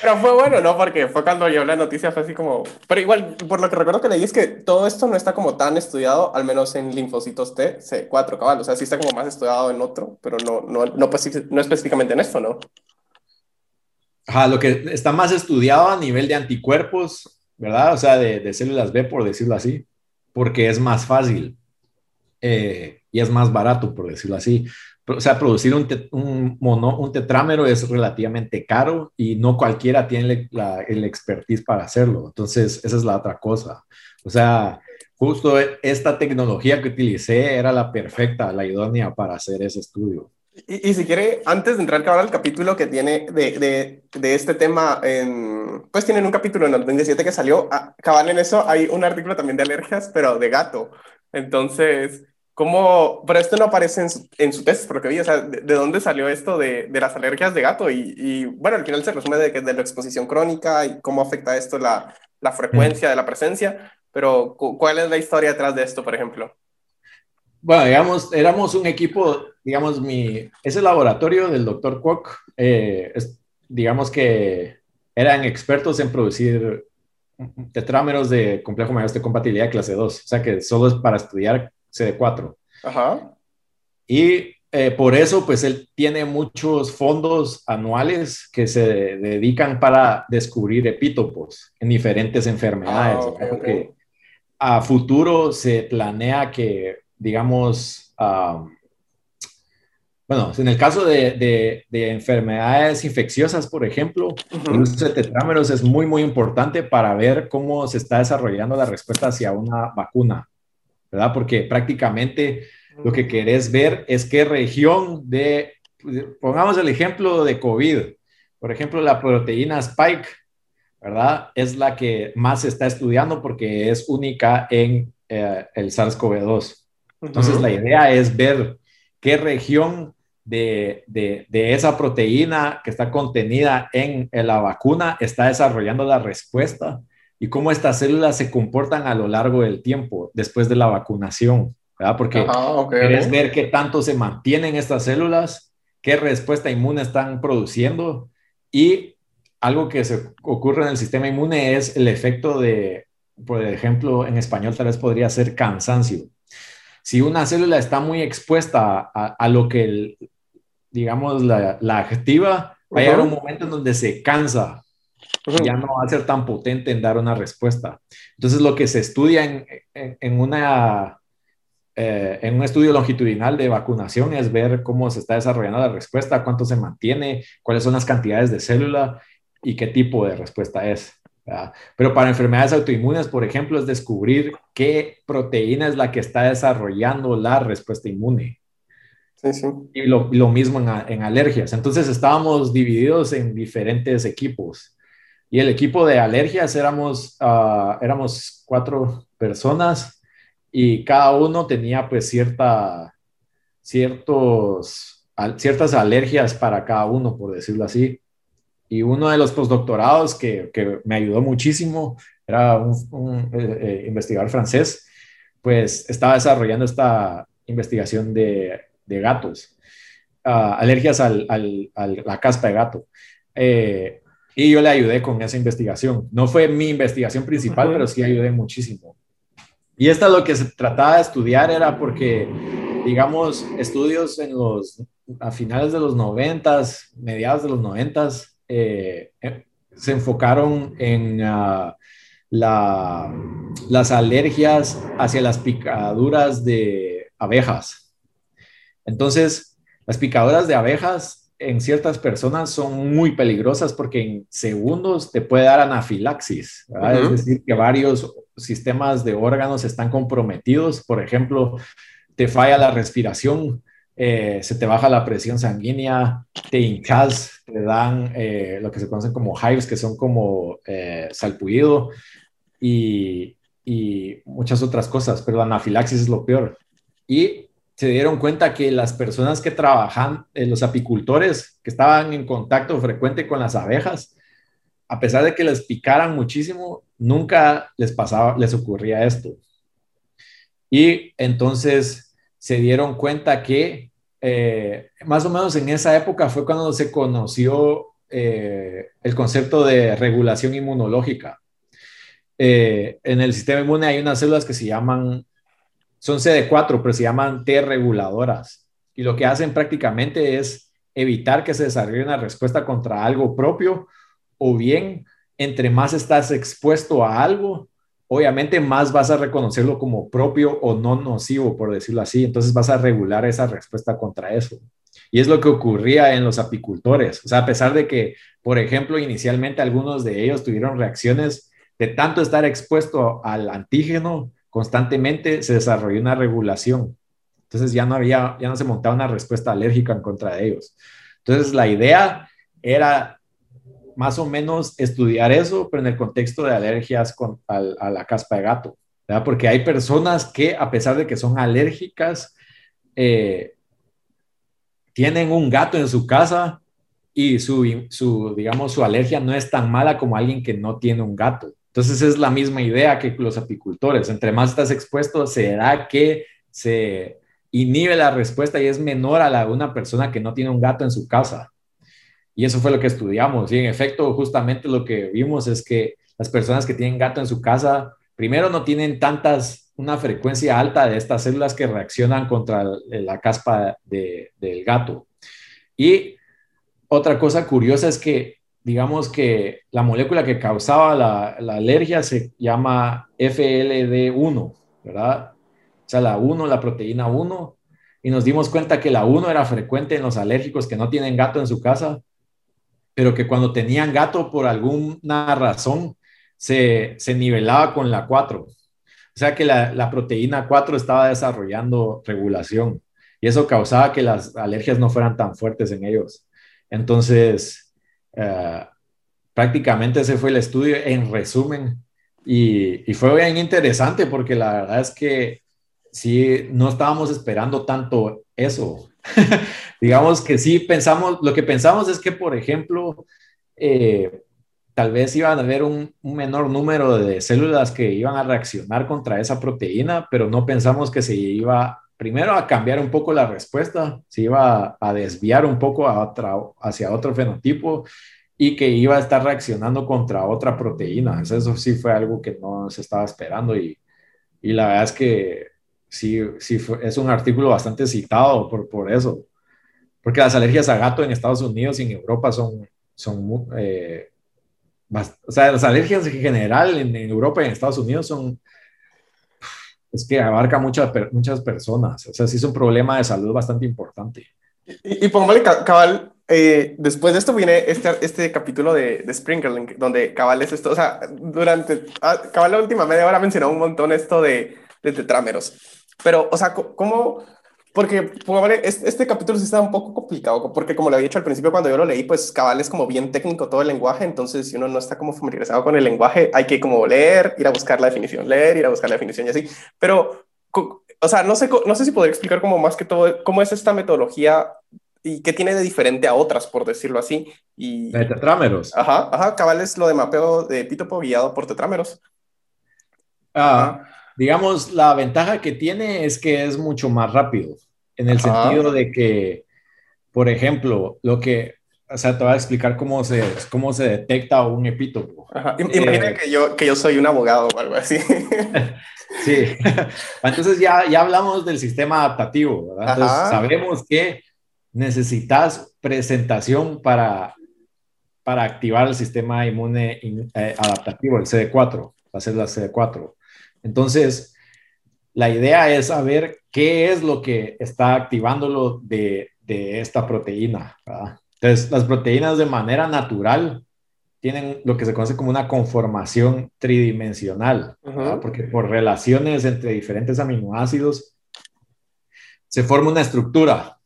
Pero fue bueno, ¿no? Porque fue cuando yo la noticia, fue así como... Pero igual, por lo que recuerdo que leí es que todo esto no está como tan estudiado, al menos en linfocitos T, C4, cabal. O sea, sí está como más estudiado en otro, pero no, no, no, no específicamente en esto, ¿no? Ajá, lo que está más estudiado a nivel de anticuerpos, ¿verdad? O sea, de, de células B, por decirlo así, porque es más fácil eh, y es más barato, por decirlo así o sea, producir un, un, mono, un tetrámero es relativamente caro y no cualquiera tiene la, el expertise para hacerlo. Entonces, esa es la otra cosa. O sea, justo esta tecnología que utilicé era la perfecta, la idónea para hacer ese estudio. Y, y si quiere, antes de entrar al capítulo que tiene de, de, de, este tema, en, pues tienen un capítulo en el 2017 que salió, ah, cabal en eso hay un artículo también de alergias, pero de gato. Entonces, ¿Cómo? Pero esto no aparece en su, en su tesis, porque vi, o sea, ¿de, dónde salió esto de, de, las alergias de gato? Y, y, bueno, al final se resume de, de la exposición crónica y cómo afecta esto la, la frecuencia de la presencia, pero ¿cuál es la historia detrás de esto, por ejemplo? Bueno, digamos, éramos un equipo, digamos, mi, ese laboratorio del doctor Kwok, eh, es, digamos que eran expertos en producir tetrámeros de complejo mayor de compatibilidad clase 2, o sea que solo es para estudiar CD4. Ajá. Y eh, por eso, pues él tiene muchos fondos anuales que se dedican para descubrir epítopos en diferentes enfermedades. Ah, Porque a futuro se planea que, digamos, bueno, en el caso de, de, enfermedades infecciosas, por ejemplo, el uso de tetrámeros es muy, muy importante para ver cómo se está desarrollando la respuesta hacia una vacuna. ¿Verdad? Porque prácticamente lo que querés ver es qué región de, pongamos el ejemplo de COVID, por ejemplo, la proteína Spike, ¿verdad? Es la que más se está estudiando porque es única en eh, el SARS-CoV-2. Entonces, la idea es ver qué región de, de, de, esa proteína que está contenida en, en, la vacuna está desarrollando la respuesta y cómo estas células se comportan a lo largo del tiempo después de la vacunación, ¿verdad? Porque quieres ver qué tanto se mantienen estas células, qué respuesta inmune están produciendo y algo que se ocurre en el sistema inmune es el efecto de, por ejemplo, en español tal vez podría ser cansancio. Si una célula está muy expuesta a, lo que, digamos, la, activa, va a llegar un momento en donde se cansa ya no va a ser tan potente en dar una respuesta. Entonces, lo que se estudia en, en, una, eh, en un estudio longitudinal de vacunación es ver cómo se está desarrollando la respuesta, cuánto se mantiene, cuáles son las cantidades de célula y qué tipo de respuesta es. Pero para enfermedades autoinmunes, por ejemplo, es descubrir qué proteína es la que está desarrollando la respuesta inmune. Sí, sí. Y lo, lo mismo en, en, alergias. Entonces estábamos divididos en diferentes equipos. Y el equipo de alergias éramos, uh, éramos cuatro personas y cada uno tenía pues cierta, ciertos, ciertas alergias para cada uno, por decirlo así. Y uno de los postdoctorados que, que me ayudó muchísimo era un, eh, eh, investigador francés, pues estaba desarrollando esta investigación de, de gatos, uh, alergias al, al, a la caspa de gato. Eh, y yo le ayudé con esa investigación. No fue mi investigación principal, pero sí ayudé muchísimo. Y esta lo que se trataba de estudiar era porque digamos, estudios en los, a finales de los noventas, mediados de los noventas, eh, eh, se enfocaron en uh, la, las alergias hacia las picaduras de abejas. Entonces, las picaduras de abejas en ciertas personas son muy peligrosas porque en segundos te puede dar anafilaxis, es decir, que varios sistemas de órganos están comprometidos, por ejemplo, te falla la respiración, eh, se te baja la presión sanguínea, te hinchas, te dan eh, lo que se conocen como hives, que son como eh, salpullido y, y, muchas otras cosas, pero la anafilaxis es lo peor. Y se dieron cuenta que las personas que trabajan, los apicultores que estaban en contacto frecuente con las abejas, a pesar de que les picaran muchísimo, nunca les pasaba, les ocurría esto. Y entonces se dieron cuenta que eh, más o menos en esa época fue cuando se conoció eh, el concepto de regulación inmunológica. Eh, en el sistema inmune hay unas células que se llaman, son CD4, pero se llaman T reguladoras. Y lo que hacen prácticamente es evitar que se desarrolle una respuesta contra algo propio o bien entre más estás expuesto a algo, obviamente más vas a reconocerlo como propio o no nocivo, por decirlo así. Entonces vas a regular esa respuesta contra eso. Y es lo que ocurría en los apicultores. O sea, a pesar de que, por ejemplo, inicialmente algunos de ellos tuvieron reacciones de tanto estar expuesto al antígeno constantemente, se desarrolló una regulación. Entonces ya no había, ya no se montaba una respuesta alérgica en contra de ellos. Entonces la idea era más o menos estudiar eso, pero en el contexto de alergias con, a, la caspa de gato. Porque hay personas que, a pesar de que son alérgicas, eh, tienen un gato en su casa y su, su, digamos, su alergia no es tan mala como alguien que no tiene un gato. Entonces es la misma idea que los apicultores. Entre más estás expuesto, será que se inhibe la respuesta y es menor a la de una persona que no tiene un gato en su casa. Y eso fue lo que estudiamos. Y en efecto, justamente lo que vimos es que las personas que tienen gato en su casa, primero no tienen tantas, una frecuencia alta de estas células que reaccionan contra la caspa del gato. Y otra cosa curiosa es que, digamos que la molécula que causaba la, alergia se llama FLD1, ¿verdad? O sea, la 1, la proteína 1, y nos dimos cuenta que la 1 era frecuente en los alérgicos que no tienen gato en su casa pero que cuando tenían gato por alguna razón se, se nivelaba con la 4. O sea que la, la, proteína 4 estaba desarrollando regulación y eso causaba que las alergias no fueran tan fuertes en ellos. Entonces, uh, prácticamente ese fue el estudio en resumen y, fue bien interesante porque la verdad es que sí, no estábamos esperando tanto eso. Digamos que sí, pensamos, lo que pensamos es que, por ejemplo, eh, tal vez iban a haber un, menor número de células que iban a reaccionar contra esa proteína, pero no pensamos que se iba primero a cambiar un poco la respuesta, se iba a desviar un poco hacia otro fenotipo y que iba a estar reaccionando contra otra proteína. Eso sí fue algo que no se estaba esperando y, y la verdad es que sí, sí es un artículo bastante citado por, por eso, porque las alergias a gato en Estados Unidos y en Europa son, son eh, o sea, las alergias en general en, Europa y en Estados Unidos son, es que abarca muchas, muchas personas, o sea, sí es un problema de salud bastante importante. Y, y pongámosle cabal, eh, después de esto viene este, este capítulo de, de Sprinkling, donde cabal es esto, o sea, durante, ah, cabal la última media hora mencionó un montón esto de, de tetrámeros. Pero, o sea, ¿cómo? Porque, este, este capítulo sí está un poco complicado, porque como lo había dicho al principio cuando yo lo leí, pues cabal es como bien técnico todo el lenguaje, entonces si uno no está como familiarizado con el lenguaje, hay que como leer, ir a buscar la definición, leer, ir a buscar la definición y así. Pero, o sea, no sé, no sé si podría explicar como más que todo cómo es esta metodología y qué tiene de diferente a otras, por decirlo así. Y... De tetrámeros. Ajá, ajá, cabal es lo de mapeo de Pitopo guiado por tetrámeros. Ah digamos, la ventaja que tiene es que es mucho más rápido, en el sentido de que, por ejemplo, lo que, o sea, te voy a explicar cómo se, cómo se detecta un epítopo. Imagina eh, que, yo, que yo soy un abogado o algo así. sí, entonces ya, ya hablamos del sistema adaptativo, ¿verdad? Entonces sabemos que necesitas presentación para, para activar el sistema inmune eh, adaptativo, el CD4, la célula CD4. Entonces, la idea es saber qué es lo que está activándolo de, de esta proteína. Entonces, las proteínas de manera natural tienen lo que se conoce como una conformación tridimensional, porque por relaciones entre diferentes aminoácidos se forma una estructura.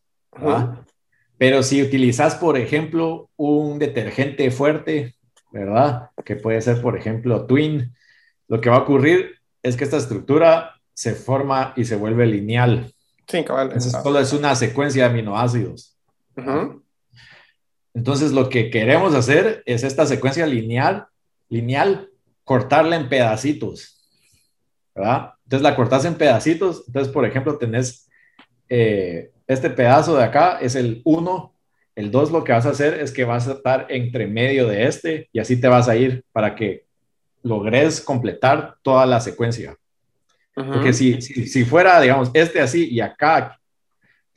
Pero si utilizas, por ejemplo, un detergente fuerte, ¿verdad? Que puede ser, por ejemplo, Twin, lo que va a ocurrir es que esta estructura se forma y se vuelve lineal. Sí, cabal. Eso solo es una secuencia de aminoácidos. Entonces, lo que queremos hacer es esta secuencia lineal, lineal, cortarla en pedacitos. ¿verdad? Entonces, la cortas en pedacitos. Entonces, por ejemplo, tenés eh, este pedazo de acá, es el 1. El 2 lo que vas a hacer es que vas a estar entre medio de este y así te vas a ir para que logres completar toda la secuencia. Porque si, si, fuera, digamos, este así y acá,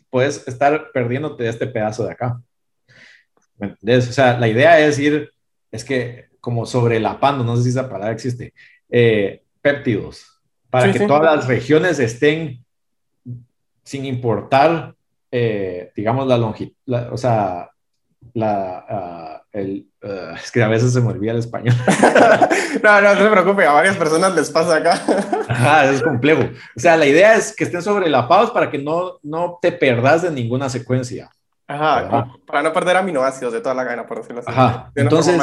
puedes estar perdiéndote este pedazo de acá. O sea, la idea es ir, es que como sobrelapando, no sé si esa palabra existe, eh, péptidos, para que todas las regiones estén sin importar, eh, digamos, la longitud, o sea, la, ah, el, ah, es que a veces se me olvida el español. no, no, no se preocupe, a varias personas les pasa acá. Ajá, es complejo. O sea, la idea es que estén sobrelapados para que no, no te perdas de ninguna secuencia. Ajá, para no perder aminoácidos de toda la cadena, por decirlo así. Ajá, entonces,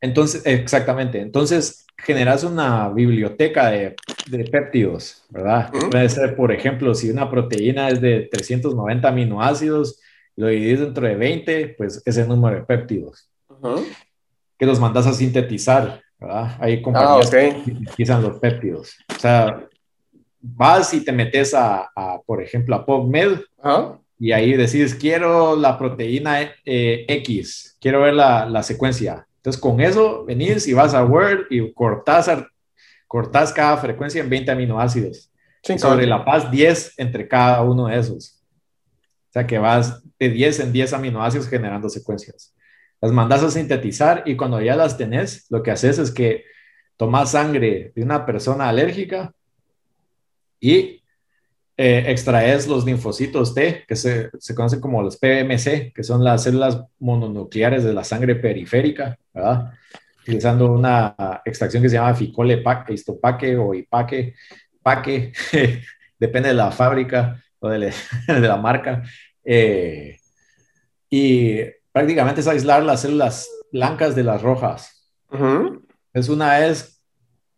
entonces, exactamente. Entonces, generas una biblioteca de, de péptidos, ¿verdad? Puede ser, por ejemplo, si una proteína es de 390 aminoácidos, lo divides dentro de 20, pues ese número de péptidos. Que los mandas a sintetizar, ¿verdad? Hay compañías ah, que sintetizan los péptidos. O sea, vas y te metes a, por ejemplo, a PubMed y ahí decides, quiero la proteína eh, X, quiero ver la, la, secuencia. Entonces, con eso venís y vas a Word y cortás, cortás cada frecuencia en 20 aminoácidos. sobre la paz 10 entre cada uno de esos. O sea que vas de 10 en 10 aminoácidos generando secuencias. Las mandas a sintetizar y cuando ya las tenés, lo que haces es que tomas sangre de una persona alérgica y eh, extraes los linfocitos T, que se, se, conocen como los PMC, que son las células mononucleares de la sangre periférica, ¿verdad? Utilizando una extracción que se llama ficole histopaque o ipaque, paque, depende de la fábrica o de, de la marca. Eh, y prácticamente es aislar las células blancas de las rojas. Es una vez,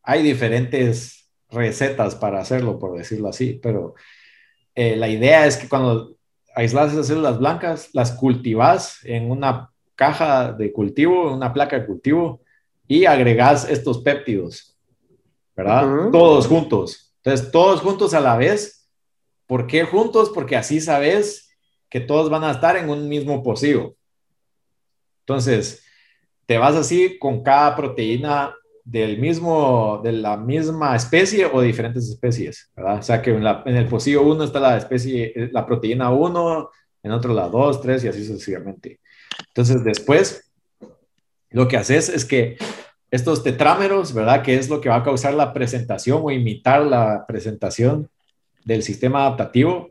hay diferentes recetas para hacerlo, por decirlo así, pero eh, la idea es que cuando aislas esas células blancas, las cultivas en una caja de cultivo, una placa de cultivo, y agregas estos péptidos, ¿verdad? Todos juntos. Entonces, todos juntos a la vez. ¿Por qué juntos? Porque así sabes que todos van a estar en un mismo pocillo. Entonces, te vas así con cada proteína del mismo, de la misma especie o diferentes especies, ¿verdad? O sea que en, el pocillo 1 está la especie, la proteína 1, en otro la 2, 3 y así sucesivamente. Entonces, después, lo que haces es que estos tetrámeros, ¿verdad? Que es lo que va a causar la presentación o imitar la presentación del sistema adaptativo,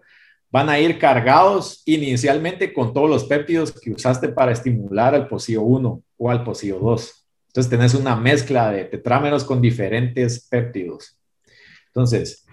van a ir cargados inicialmente con todos los péptidos que usaste para estimular al pocillo 1 o al pocillo 2. Entonces tenés una mezcla de tetrámeros con diferentes péptidos. Entonces,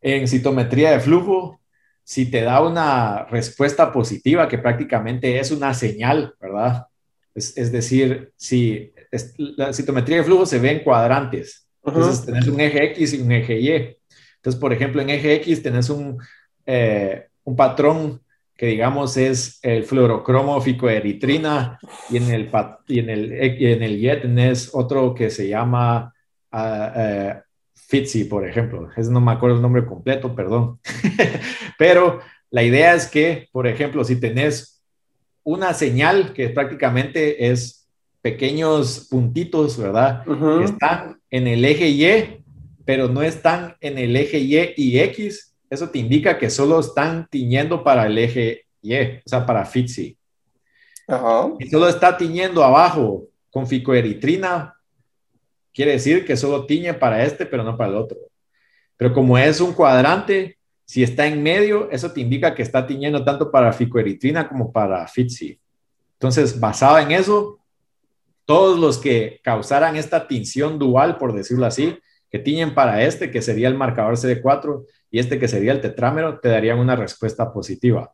en citometría de flujo, si te da una respuesta positiva, que prácticamente es una señal, ¿verdad? Es, decir, si la citometría de flujo se ve en cuadrantes. Entonces, tenés un eje X y un eje Y. Entonces, por ejemplo, en eje X tenés un, eh, un patrón que digamos es el fluorocromo ficoeritrina y en el, y en el, en el otro que se llama uh, FITSI, por ejemplo. Es, no me acuerdo el nombre completo, perdón. Pero la idea es que, por ejemplo, si tenés una señal que prácticamente es pequeños puntitos, ¿verdad? Que están en el eje Y, pero no están en el eje Y y X. Eso te indica que solo están tiñendo para el eje Y, o sea, para FITSI. Y solo está tiñendo abajo con ficoeritrina, quiere decir que solo tiñe para este, pero no para el otro. Pero como es un cuadrante, si está en medio, eso te indica que está tiñendo tanto para ficoeritrina como para FITSI. Entonces, basado en eso, todos los que causaran esta tinción dual, por decirlo así, que tiñen para este, que sería el marcador CD4, y este que sería el tetrámero, te darían una respuesta positiva.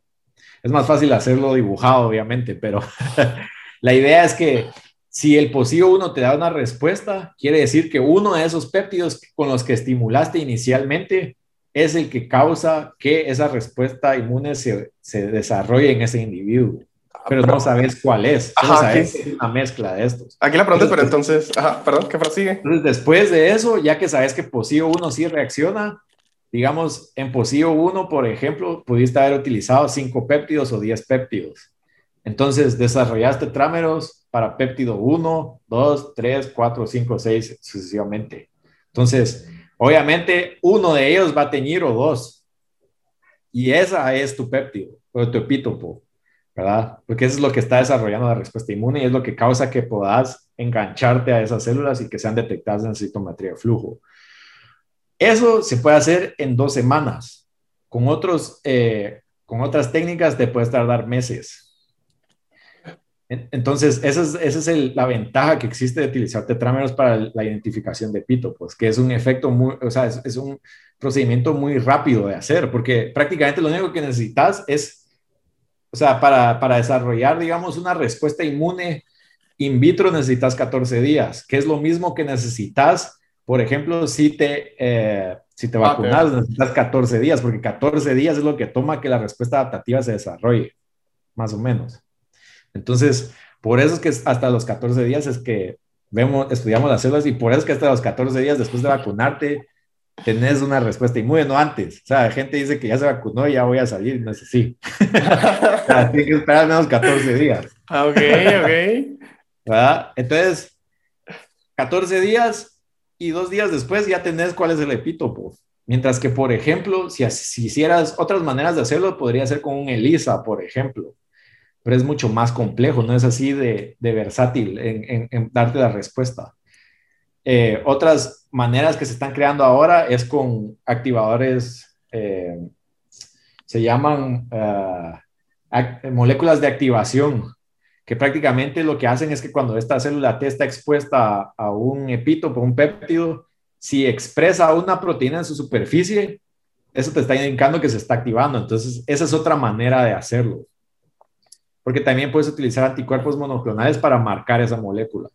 Es más fácil hacerlo dibujado, obviamente, pero la idea es que si el POSIO 1 te da una respuesta, quiere decir que uno de esos péptidos con los que estimulaste inicialmente es el que causa que esa respuesta inmune se, se desarrolle en ese individuo. Pero, no sabes cuál es. Sabes que es una mezcla de estos. Aquí la pregunta pero entonces, ajá, perdón, ¿qué prosigue? Entonces, después de eso, ya que sabes que POSIO 1 sí reacciona, digamos, en POSIO 1, por ejemplo, pudiste haber utilizado 5 péptidos o 10 péptidos. Entonces, desarrollaste trámeros para péptido 1, 2, 3, 4, 5, 6, sucesivamente. Entonces, obviamente, uno de ellos va a teñir o dos. Y esa es tu péptido o tu epítopo, ¿verdad? Porque eso es lo que está desarrollando la respuesta inmune y es lo que causa que puedas engancharte a esas células y que sean detectadas en citometría de flujo. Eso se puede hacer en dos semanas. Con, otros, eh, con otras técnicas te puedes tardar meses. Entonces, esa es, la ventaja que existe de utilizar tetrámeros para la identificación de pito, pues que es un efecto muy, o sea, es, un procedimiento muy rápido de hacer, porque prácticamente lo único que necesitas es, o sea, para, desarrollar, digamos, una respuesta inmune in vitro necesitas 14 días, que es lo mismo que necesitas, por ejemplo, si te, eh, si te ah, vacunas, necesitas 14 días, porque 14 días es lo que toma que la respuesta adaptativa se desarrolle, más o menos. Entonces, por eso es que hasta los 14 días es que vemos, estudiamos las células y por eso es que hasta los 14 días después de vacunarte tenés una respuesta inmune, no antes. O sea, la gente dice que ya se vacunó y ya voy a salir, no sé si. o sea, tiene que esperar menos 14 días. Ah, ok, ok. ¿Verdad? Entonces, 14 días y dos días después ya tenés cuál es el epítopo. Mientras que, por ejemplo, si, hicieras otras maneras de hacerlo, podría ser con un ELISA, por ejemplo pero es mucho más complejo, no es así de, versátil en, darte la respuesta. Eh, otras maneras que se están creando ahora es con activadores, eh, se llaman eh, moléculas de activación, que prácticamente lo que hacen es que cuando esta célula T está expuesta a un epítopo, un péptido, si expresa una proteína en su superficie, eso te está indicando que se está activando. Entonces, esa es otra manera de hacerlo porque también puedes utilizar anticuerpos monoclonales para marcar esa molécula.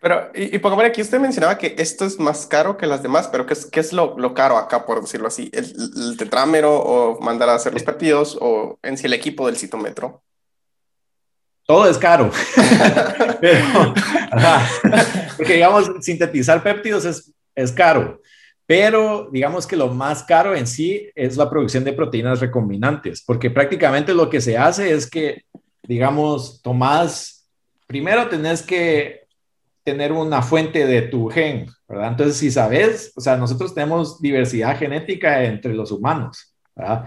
Pero, y, y pongámosle aquí, usted mencionaba que esto es más caro que las demás, pero ¿qué es, qué es lo, lo caro acá, por decirlo así? ¿El, tetrámero o mandar a hacer los péptidos o en sí el equipo del citómetro? Todo es caro. porque, digamos, sintetizar péptidos es, es caro. Pero digamos que lo más caro en sí es la producción de proteínas recombinantes, porque prácticamente lo que se hace es que digamos, Tomás, primero tenés que tener una fuente de tu gen, ¿verdad? Entonces, si sabes, o sea, nosotros tenemos diversidad genética entre los humanos, ¿verdad?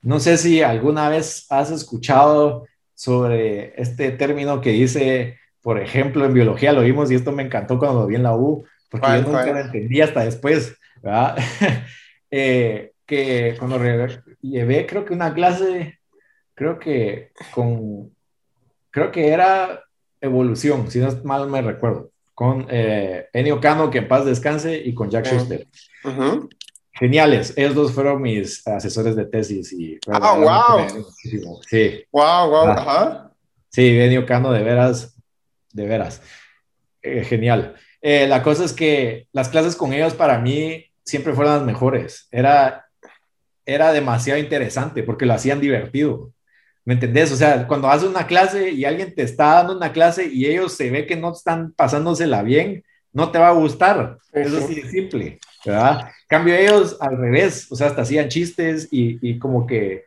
No sé si alguna vez has escuchado sobre este término que dice, por ejemplo, en biología lo vimos y esto me encantó cuando lo vi en la U, porque yo nunca lo entendí hasta después, ¿verdad? Eh, que cuando llevé, creo que una clase creo que con, creo que era Evolución, si no mal me recuerdo, con eh, Enio Cano, que en paz descanse, y con Jack Schuster. Geniales, ellos dos fueron mis asesores de tesis y... ¡Ah, wow! Sí. ¡Wow, wow! Ah. Ajá. Sí, Enio Cano, de veras, de veras. Eh, genial. Eh, la cosa es que las clases con ellos para mí siempre fueron las mejores. Era, era demasiado interesante porque lo hacían divertido. ¿Me entendés? O sea, cuando haces una clase y alguien te está dando una clase y ellos se ve que no están pasándosela bien, no te va a gustar. Eso sí es simple, ¿verdad? Cambio ellos al revés, o sea, hasta hacían chistes y, y como que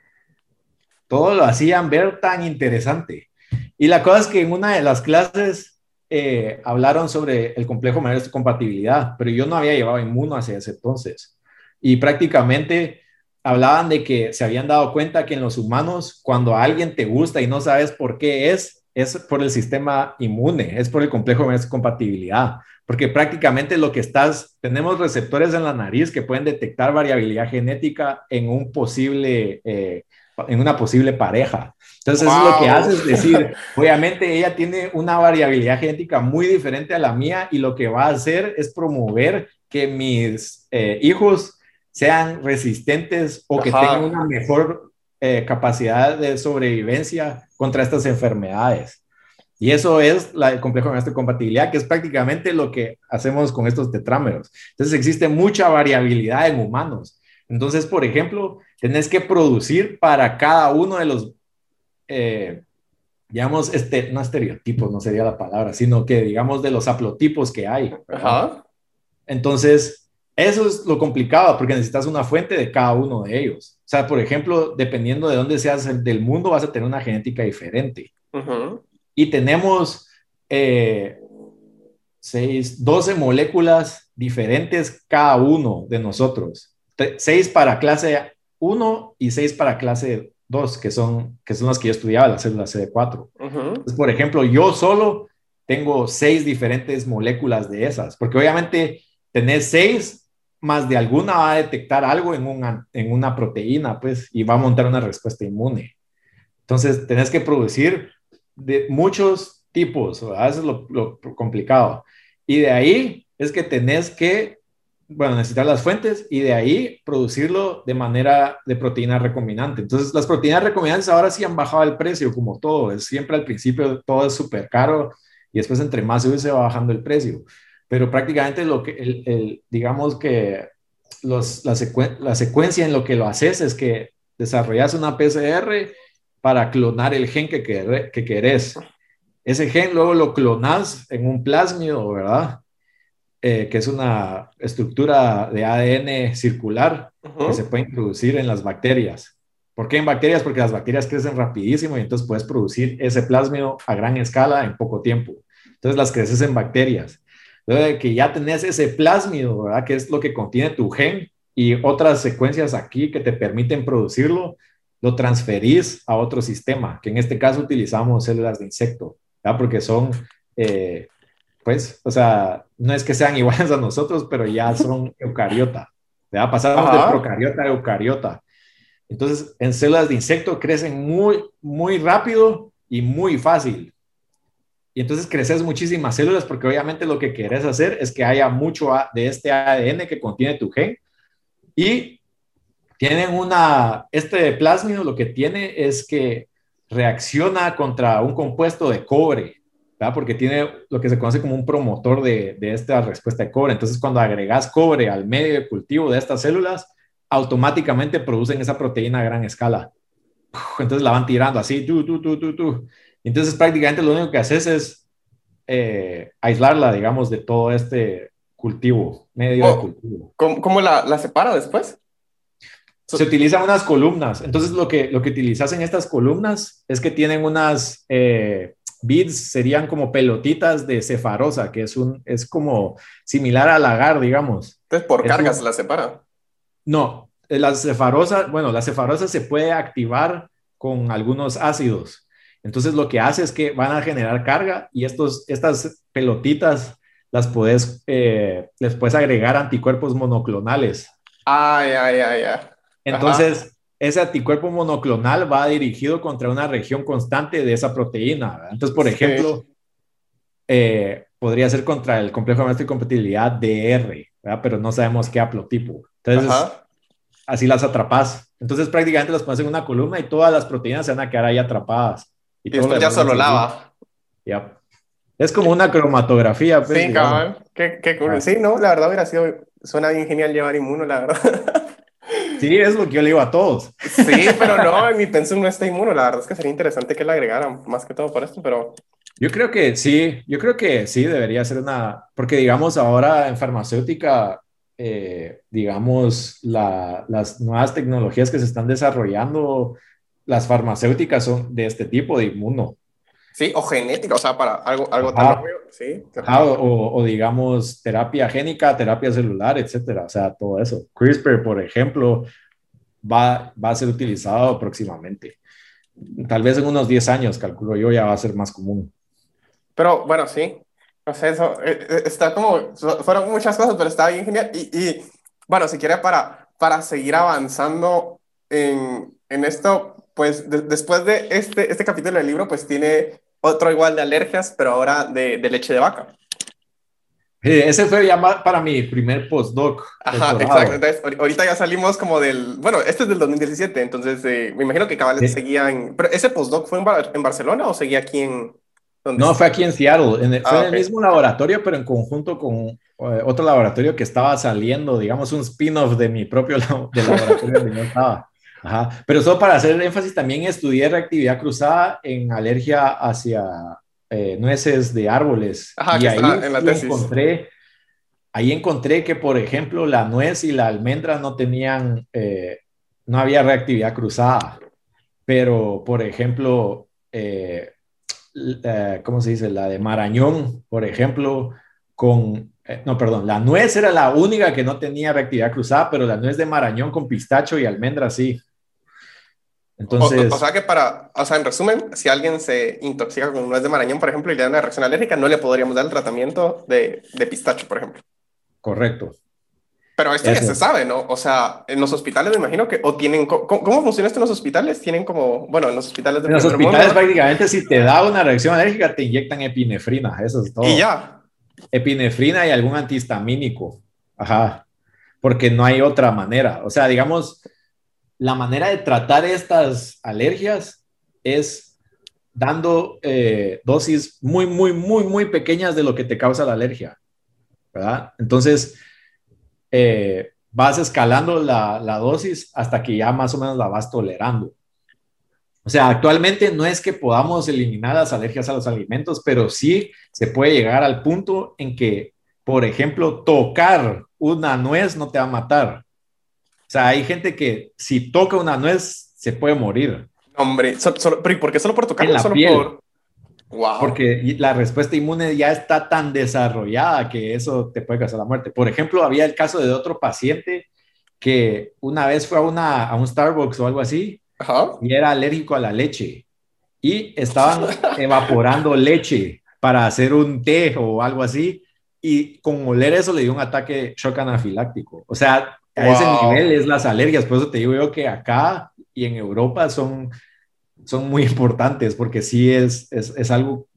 todo lo hacían ver tan interesante. Y la cosa es que en una de las clases eh, hablaron sobre el complejo mayor de compatibilidad, pero yo no había llevado inmuno hacia ese entonces. Y prácticamente hablaban de que se habían dado cuenta que en los humanos, cuando alguien te gusta y no sabes por qué es, es por el sistema inmune, es por el complejo de compatibilidad porque prácticamente lo que estás, tenemos receptores en la nariz que pueden detectar variabilidad genética en un posible, eh, en una posible pareja. Entonces, eso es lo que hace es decir, obviamente ella tiene una variabilidad genética muy diferente a la mía y lo que va a hacer es promover que mis eh, hijos sean resistentes o que tengan una mejor eh, capacidad de sobrevivencia contra estas enfermedades. Y eso es la, el complejo de compatibilidad, que es prácticamente lo que hacemos con estos tetrámeros. Entonces existe mucha variabilidad en humanos. Entonces, por ejemplo, tenés que producir para cada uno de los, eh, digamos, este, no estereotipos, no sería la palabra, sino que digamos de los haplotipos que hay. Entonces, eso es lo complicado, porque necesitas una fuente de cada uno de ellos. O sea, por ejemplo, dependiendo de dónde seas del mundo, vas a tener una genética diferente. Ajá y tenemos eh, 12 moléculas diferentes cada uno de nosotros. 6 para clase 1 y 6 para clase 2, que son, que son las que yo estudiaba, las células CD4. Entonces, por ejemplo, yo solo tengo 6 diferentes moléculas de esas, porque obviamente tener 6 más de alguna va a detectar algo en una, en una proteína, pues, y va a montar una respuesta inmune. Entonces, tenés que producir de muchos tipos, a veces lo, lo complicado. Y de ahí es que tenés que, bueno, necesitar las fuentes y de ahí producirlo de manera de proteína recombinante. Entonces, las proteínas recombinantes ahora sí han bajado el precio, como todo. Es siempre al principio todo es súper caro y después entre más se va bajando el precio. Pero prácticamente lo que, el, digamos que los, la, la secuencia en lo que lo haces es que desarrollas una PCR para clonar el gen que, que querés. Ese gen luego lo clonas en un plásmido, ¿verdad? Eh, que es una estructura de ADN circular que se puede introducir en las bacterias. ¿Por qué en bacterias? Porque las bacterias crecen rapidísimo y entonces puedes producir ese plásmido a gran escala en poco tiempo. Entonces las creces en bacterias. Luego de que ya tenés ese plásmido, ¿verdad? Que es lo que contiene tu gen y otras secuencias aquí que te permiten producirlo, lo transferís a otro sistema, que en este caso utilizamos células de insecto, ¿verdad? porque son, eh, pues, o sea, no es que sean iguales a nosotros, pero ya son eucariota, ¿verdad? Pasamos de procariota a eucariota. Entonces, en células de insecto crecen muy, muy rápido y muy fácil. Y entonces creces muchísimas células porque obviamente lo que querés hacer es que haya mucho de este ADN que contiene tu gen y tienen una, este plásmido lo que tiene es que reacciona contra un compuesto de cobre, ¿verdad? porque tiene lo que se conoce como un promotor de, de esta respuesta de cobre. Entonces, cuando agregas cobre al medio de cultivo de estas células, automáticamente producen esa proteína a gran escala. Entonces la van tirando así, tú, tú, tú, tú, tú. Entonces prácticamente lo único que haces es eh, aislarla, digamos, de todo este cultivo, medio de oh, cultivo. ¿Cómo, cómo la, la, separa después? Se utilizan unas columnas. Entonces, lo que, lo que utilizas en estas columnas es que tienen unas eh, beads, serían como pelotitas de cefarosa, que es, un, es como similar al agar, digamos. Entonces, por cargas la separa. No, la cefarosa, bueno, la cefarosa se puede activar con algunos ácidos. Entonces, lo que hace es que van a generar carga y estos, estas pelotitas las puedes, eh, les puedes agregar anticuerpos monoclonales. Ay, ay, ay, ay. Entonces, ese anticuerpo monoclonal va dirigido contra una región constante de esa proteína. Entonces, por ejemplo, eh, podría ser contra el complejo de compatibilidad DR, pero no sabemos qué haplotipo. Entonces, así las atrapas. Entonces, prácticamente las pones en una columna y todas las proteínas se van a quedar ahí atrapadas. Y, esto ya solo lava. Ya. Es como una cromatografía. Pues, sí, cabrón. Qué, qué cool. Sí, no, la verdad hubiera sido, suena bien genial llevar inmuno, la verdad. Sí, es lo que yo le digo a todos. Sí, pero no, en mi pensum no está inmuno. La verdad es que sería interesante que le agregaran más que todo por esto, pero... Yo creo que sí, yo creo que sí debería ser una, porque digamos ahora en farmacéutica, eh, digamos, las nuevas tecnologías que se están desarrollando, las farmacéuticas son de este tipo de inmuno. Sí, o genética, o sea, para algo, algo tan sí. o, o, digamos terapia génica, terapia celular, etcétera, o sea, todo eso. CRISPR, por ejemplo, va, va a ser utilizado próximamente. Tal vez en unos 10 años, calculo yo, ya va a ser más común. Pero bueno, sí, no sé, eso eh, eh, está como, fueron muchas cosas, pero está bien genial. Y, y bueno, si quiere para, para seguir avanzando en, en esto, pues después de este, este capítulo del libro, pues tiene otro igual de alergias, pero ahora de, de leche de vaca. ese fue ya para mi primer postdoc. Ajá, exacto. Entonces, ahorita ya salimos como del. Bueno, este es del 2017, entonces eh, me imagino que Cabales seguía en. ¿Pero ese postdoc fue en, en, Barcelona o seguía aquí en.? No, fue aquí en Seattle. En fue en el ah, mismo laboratorio, pero en conjunto con eh, otro laboratorio que estaba saliendo, digamos, un spin-off de mi propio laboratorio donde yo estaba. Ajá. Pero solo para hacer énfasis, también estudié reactividad cruzada en alergia hacia eh, nueces de árboles. Ajá, y ahí en la tesis. encontré, ahí encontré que, por ejemplo, la nuez y la almendra no tenían, eh, no había reactividad cruzada. Pero, por ejemplo, eh, ¿cómo se dice? La de marañón, por ejemplo, con no, perdón, la nuez era la única que no tenía reactividad cruzada, pero la nuez de marañón con pistacho y almendra sí. Entonces, o, sea que para, o sea, en resumen, si alguien se intoxica con nuez de marañón, por ejemplo, y le da una reacción alérgica, no le podríamos dar el tratamiento de, de pistacho, por ejemplo. Correcto. Pero esto ya se sabe, ¿no? O sea, en los hospitales me imagino que, o tienen, ¿cómo, funciona esto en los hospitales? Tienen como, bueno, en los hospitales de En los hospitales prácticamente si te da una reacción alérgica te inyectan epinefrina, eso es todo. Y ya. Epinefrina y algún antihistamínico, ajá, porque no hay otra manera. O sea, digamos, la manera de tratar estas alergias es dando eh, dosis muy, muy, muy, muy pequeñas de lo que te causa la alergia, ¿verdad? Entonces, eh, vas escalando la, la, dosis hasta que ya más o menos la vas tolerando. O sea, actualmente no es que podamos eliminar las alergias a los alimentos, pero sí se puede llegar al punto en que, por ejemplo, tocar una nuez no te va a matar, sea, hay gente que si toca una nuez se puede morir. Hombre, ¿pero por qué solo por tocarla? Solo por... Wow. Porque la respuesta inmune ya está tan desarrollada que eso te puede causar la muerte. Por ejemplo, había el caso de otro paciente que una vez fue a, una, a un Starbucks o algo así y era alérgico a la leche y estaban evaporando leche para hacer un té o algo así y con oler eso le dio un ataque shock anafiláctico. O sea, a ese nivel es las alergias. Por eso te digo yo que acá y en Europa son, son muy importantes porque sí es, es, es algo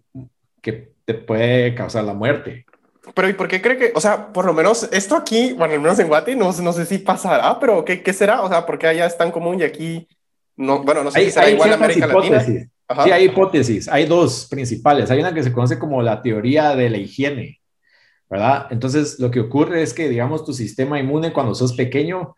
que te puede causar la muerte. Pero ¿y por qué cree que, o sea, por lo menos esto aquí, bueno, al menos en Guati, no, no sé si pasará, pero ¿qué, ¿qué, será? O sea, ¿por qué allá es tan común y aquí, no, bueno, no sé hay, si será igual en América hipótesis. Latina? Sí, hay hipótesis, hay dos principales. Hay una que se conoce como la teoría de la higiene, ¿verdad? Entonces, lo que ocurre es que, digamos, tu sistema inmune cuando sos pequeño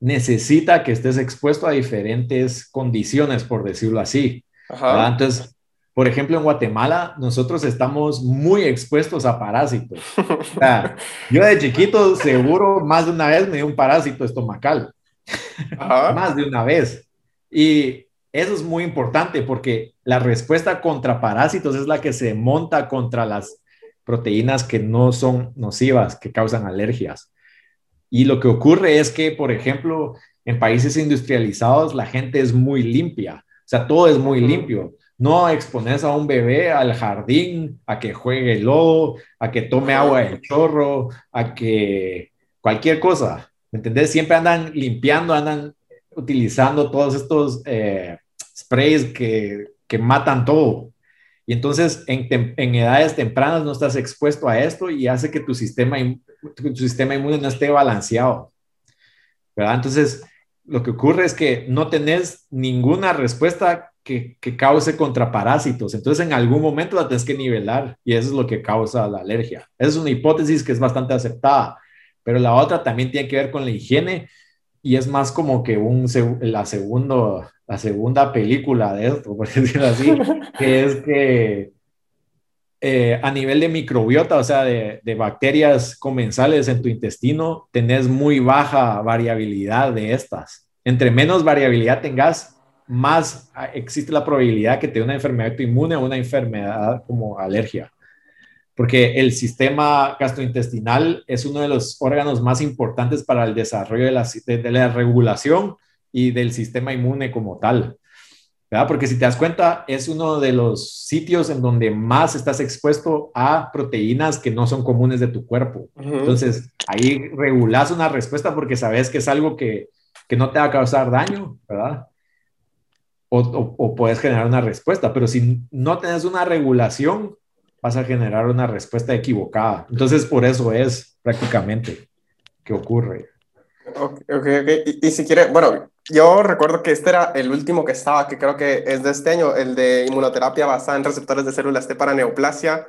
necesita que estés expuesto a diferentes condiciones, por decirlo así. ¿verdad? Entonces, por ejemplo, en Guatemala, nosotros estamos muy expuestos a parásitos. O sea, yo de chiquito, seguro, más de una vez me dio un parásito estomacal. más de una vez. Y eso es muy importante porque la respuesta contra parásitos es la que se monta contra las proteínas que no son nocivas, que causan alergias. Y lo que ocurre es que, por ejemplo, en países industrializados la gente es muy limpia, o sea, todo es muy limpio. No expones a un bebé al jardín, a que juegue lodo, a que tome agua del chorro, a que cualquier cosa, ¿me entendés? Siempre andan limpiando, andan utilizando todos estos eh, sprays que, que matan todo. Y entonces en, edades tempranas no estás expuesto a esto y hace que tu sistema, tu sistema inmune no esté balanceado. ¿verdad? Entonces, lo que ocurre es que no tenés ninguna respuesta que, que, cause contra parásitos. Entonces, en algún momento la tienes que nivelar y eso es lo que causa la alergia. Esa es una hipótesis que es bastante aceptada, pero la otra también tiene que ver con la higiene y es más como que un, la segunda la segunda película de esto, por decirlo así, que es que eh, a nivel de microbiota, o sea, de, de, bacterias comensales en tu intestino, tenés muy baja variabilidad de estas. Entre menos variabilidad tengas, más ah, existe la probabilidad que te dé una enfermedad autoinmune o una enfermedad como alergia. Porque el sistema gastrointestinal es uno de los órganos más importantes para el desarrollo de la, de la regulación y del sistema inmune como tal. ¿verdad? Porque si te das cuenta, es uno de los sitios en donde más estás expuesto a proteínas que no son comunes de tu cuerpo. Entonces, ahí regulas una respuesta porque sabes que es algo que, que no te va a causar daño, ¿verdad? O, o, puedes generar una respuesta, pero si no tienes una regulación, vas a generar una respuesta equivocada. Entonces, por eso es prácticamente que ocurre. Ok, ok, Y, y si quiere, bueno, yo recuerdo que este era el último que estaba, que creo que es de este año, el de inmunoterapia basada en receptores de células T para neoplasia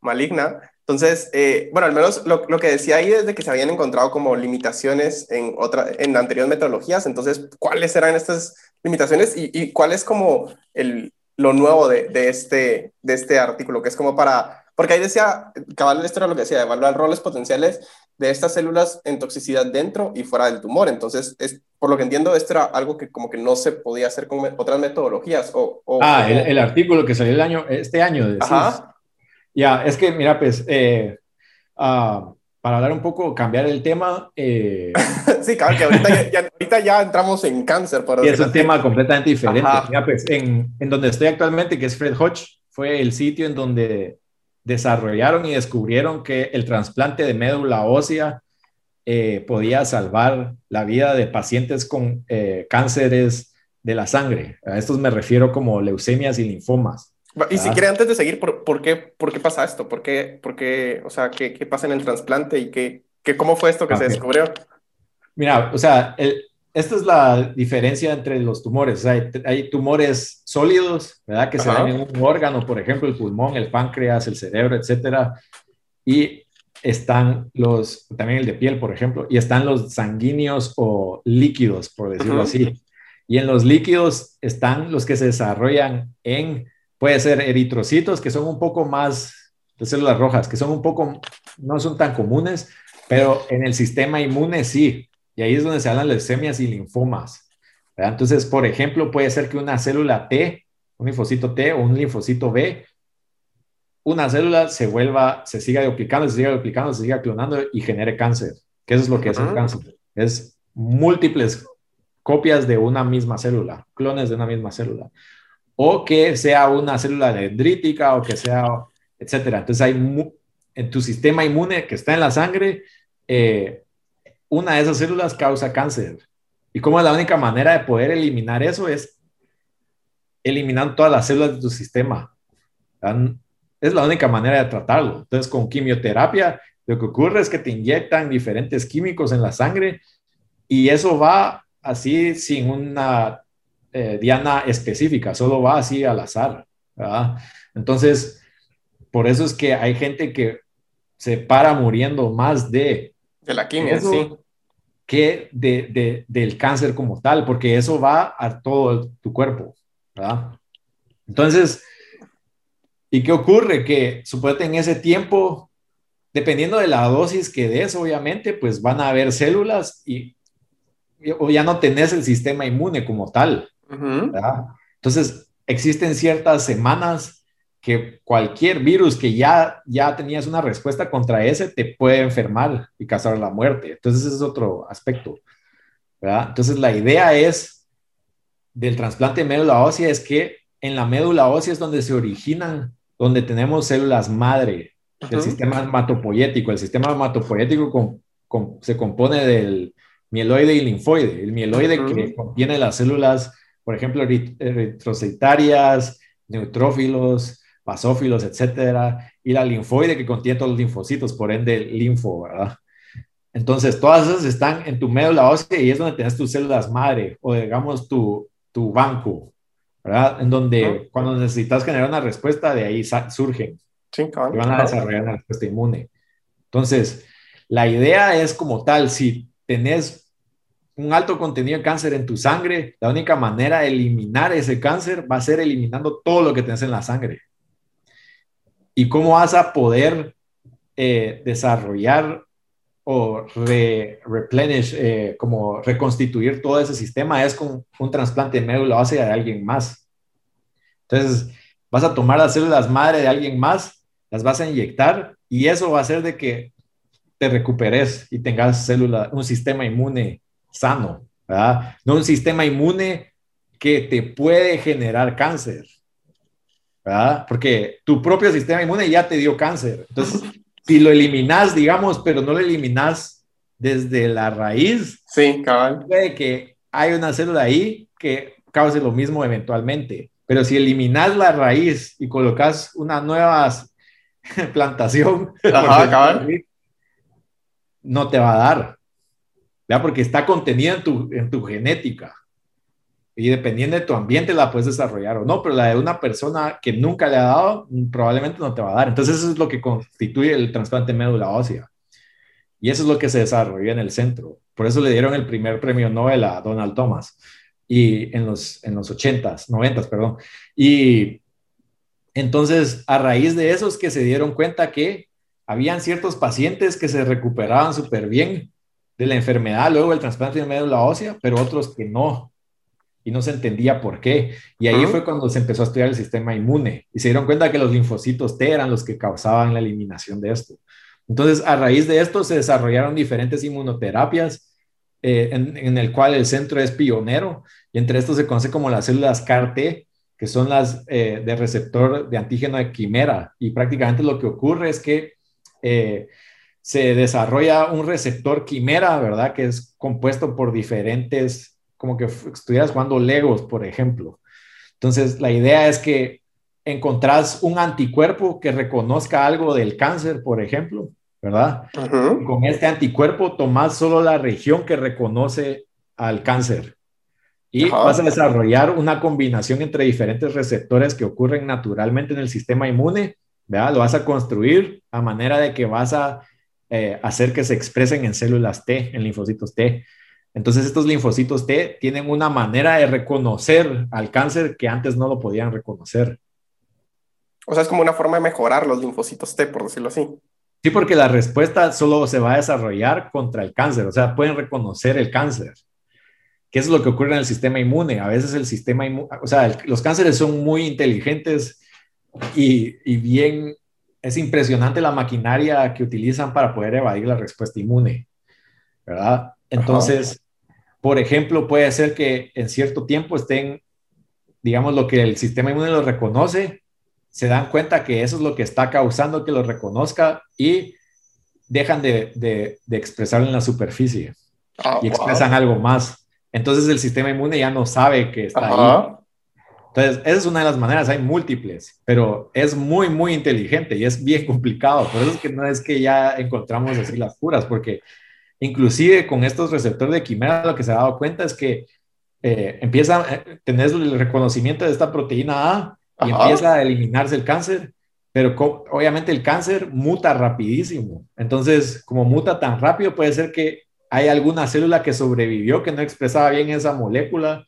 maligna. Entonces, eh, bueno, al menos lo, lo, que decía ahí es de que se habían encontrado como limitaciones en, otra, en anteriores metodologías. Entonces, ¿cuáles eran estas limitaciones y, y cuál es como el, lo nuevo de, de, este, de este artículo? Que es como para, porque ahí decía, cabal, esto era lo que decía, evaluar roles potenciales de estas células en toxicidad dentro y fuera del tumor. Entonces, es, por lo que entiendo, esto era algo que como que no se podía hacer con otras metodologías. O, ah, el, artículo que salió el año, este año. Ajá. Ya, es que, mira, pues, eh, uh, para hablar un poco, cambiar el tema. Eh, sí, claro, que ahorita ya, ahorita ya, entramos en cáncer. Y es un tema completamente diferente. Mira, pues, en, en donde estoy actualmente, que es Fred Hodge, fue el sitio en donde desarrollaron y descubrieron que el trasplante de médula ósea eh, podía salvar la vida de pacientes con eh, cánceres de la sangre. A estos me refiero como leucemias y linfomas. Y si quiere, antes de seguir, ¿por, por, qué, ¿por qué pasa esto? ¿Por qué, por qué o sea, qué, qué pasa en el trasplante y qué, qué, cómo fue esto que se descubrió? Mira, o sea, el, esta es la diferencia entre los tumores. hay, hay, tumores sólidos, ¿verdad? Que se dan en un órgano, por ejemplo, el pulmón, el páncreas, el cerebro, etcétera. Y están los, también el de piel, por ejemplo, y están los sanguíneos o líquidos, por decirlo así. Y en los líquidos están los que se desarrollan en, puede ser eritrocitos, que son un poco más, de células rojas, que son un poco, no son tan comunes, pero en el sistema inmune sí. Y ahí es donde se hablan leucemias y linfomas. Entonces, por ejemplo, puede ser que una célula T, un linfocito T o un linfocito B, una célula se vuelva, se siga duplicando, se siga duplicando, se siga clonando y genere cáncer. ¿Qué es lo que es el cáncer? Es múltiples copias de una misma célula, clones de una misma célula. O que sea una célula dendrítica o que sea, etcétera. Entonces, hay en tu sistema inmune que está en la sangre, eh, una de esas células causa cáncer. Y como la única manera de poder eliminar eso es eliminando todas las células de tu sistema. Es la única manera de tratarlo. Entonces, con quimioterapia, lo que ocurre es que te inyectan diferentes químicos en la sangre y eso va así sin una eh, diana específica, solo va así al azar. Entonces, por eso es que hay gente que se para muriendo más de de la quimio, sí. Que de, del cáncer como tal, porque eso va a todo tu cuerpo, ¿verdad? Entonces, ¿y qué ocurre? Que suponete en ese tiempo, dependiendo de la dosis que des, obviamente, pues van a haber células y, o ya no tenés el sistema inmune como tal, ¿verdad? Entonces, existen ciertas semanas que cualquier virus que ya, ya tenías una respuesta contra ese te puede enfermar y causar la muerte. Entonces, ese es otro aspecto. ¿verdad? Entonces, la idea es del trasplante de médula ósea es que en la médula ósea es donde se originan, donde tenemos células madre del sistema hematopoyético. El sistema hematopoyético se compone del mieloide y linfoide. El mieloide que contiene las células, por ejemplo, eritrocitarias, neutrófilos, basófilos, etcétera, y la linfoide que contiene todos los linfocitos, por ende, linfo, ¿verdad? Entonces, todas esas están en tu médula ósea y es donde tienes tus células madre o, digamos, tu, tu banco, ¿verdad? En donde cuando necesitas generar una respuesta, de ahí surgen. Sí, y van a desarrollar una respuesta inmune. Entonces, la idea es como tal, si tenés un alto contenido de cáncer en tu sangre, la única manera de eliminar ese cáncer va a ser eliminando todo lo que tenés en la sangre. Y cómo vas a poder eh, desarrollar o replenish, eh, como reconstituir todo ese sistema es con un trasplante de médula ósea de alguien más. Entonces, vas a tomar las células madre de alguien más, las vas a inyectar y eso va a hacer de que te recuperes y tengas célula, un sistema inmune sano, ¿verdad? No un sistema inmune que te puede generar cáncer, ¿verdad? Porque tu propio sistema inmune ya te dio cáncer. Entonces, si lo eliminas, digamos, pero no lo eliminas desde la raíz, sí, cabal. puede que hay una célula ahí que cause lo mismo eventualmente. Pero si eliminas la raíz y colocas una nueva plantación, no te va a dar, ¿ya? porque está contenida en tu, en tu genética y dependiendo de tu ambiente la puedes desarrollar o no, pero la de una persona que nunca le ha dado probablemente no te va a dar. Entonces eso es lo que constituye el trasplante médula ósea. Y eso es lo que se desarrolló en el centro. Por eso le dieron el primer premio Nobel a Donald Thomas y en los, en los 80s, 90s, perdón. Y entonces a raíz de eso es que se dieron cuenta que habían ciertos pacientes que se recuperaban súper bien de la enfermedad luego del trasplante de médula ósea, pero otros que no y no se entendía por qué. Y ahí fue cuando se empezó a estudiar el sistema inmune y se dieron cuenta que los linfocitos T eran los que causaban la eliminación de esto. Entonces, a raíz de esto se desarrollaron diferentes inmunoterapias eh, en, el cual el centro es pionero y entre estos se conoce como las células CAR-T, que son las eh, de receptor de antígeno de quimera. Y prácticamente lo que ocurre es que eh, se desarrolla un receptor quimera, ¿verdad? Que es compuesto por diferentes como que estuvieras jugando Legos, por ejemplo. Entonces, la idea es que encontrás un anticuerpo que reconozca algo del cáncer, por ejemplo, ¿verdad? Con este anticuerpo tomás solo la región que reconoce al cáncer y vas a desarrollar una combinación entre diferentes receptores que ocurren naturalmente en el sistema inmune, ¿verdad? Lo vas a construir a manera de que vas a eh, hacer que se expresen en células T, en linfocitos T. Entonces estos linfocitos T tienen una manera de reconocer al cáncer que antes no lo podían reconocer. O sea, es como una forma de mejorar los linfocitos T, por decirlo así. Sí, porque la respuesta solo se va a desarrollar contra el cáncer, o sea, pueden reconocer el cáncer. ¿Qué es lo que ocurre en el sistema inmune? A veces el sistema inmune, o sea, los cánceres son muy inteligentes y, y bien, es impresionante la maquinaria que utilizan para poder evadir la respuesta inmune, ¿verdad? Entonces, por ejemplo, puede ser que en cierto tiempo estén, digamos, lo que el sistema inmune lo reconoce, se dan cuenta que eso es lo que está causando que lo reconozca y dejan de, de, expresarlo en la superficie ah, y expresan algo más. Entonces el sistema inmune ya no sabe que está ahí. Entonces, esa es una de las maneras, hay múltiples, pero es muy, muy inteligente y es bien complicado. Por eso es que no es que ya encontramos así las curas, porque Inclusive con estos receptores de quimera lo que se ha dado cuenta es que eh, empieza a eh, tener el reconocimiento de esta proteína A y empieza a eliminarse el cáncer, pero obviamente el cáncer muta rapidísimo. Entonces, como muta tan rápido, puede ser que hay alguna célula que sobrevivió, que no expresaba bien esa molécula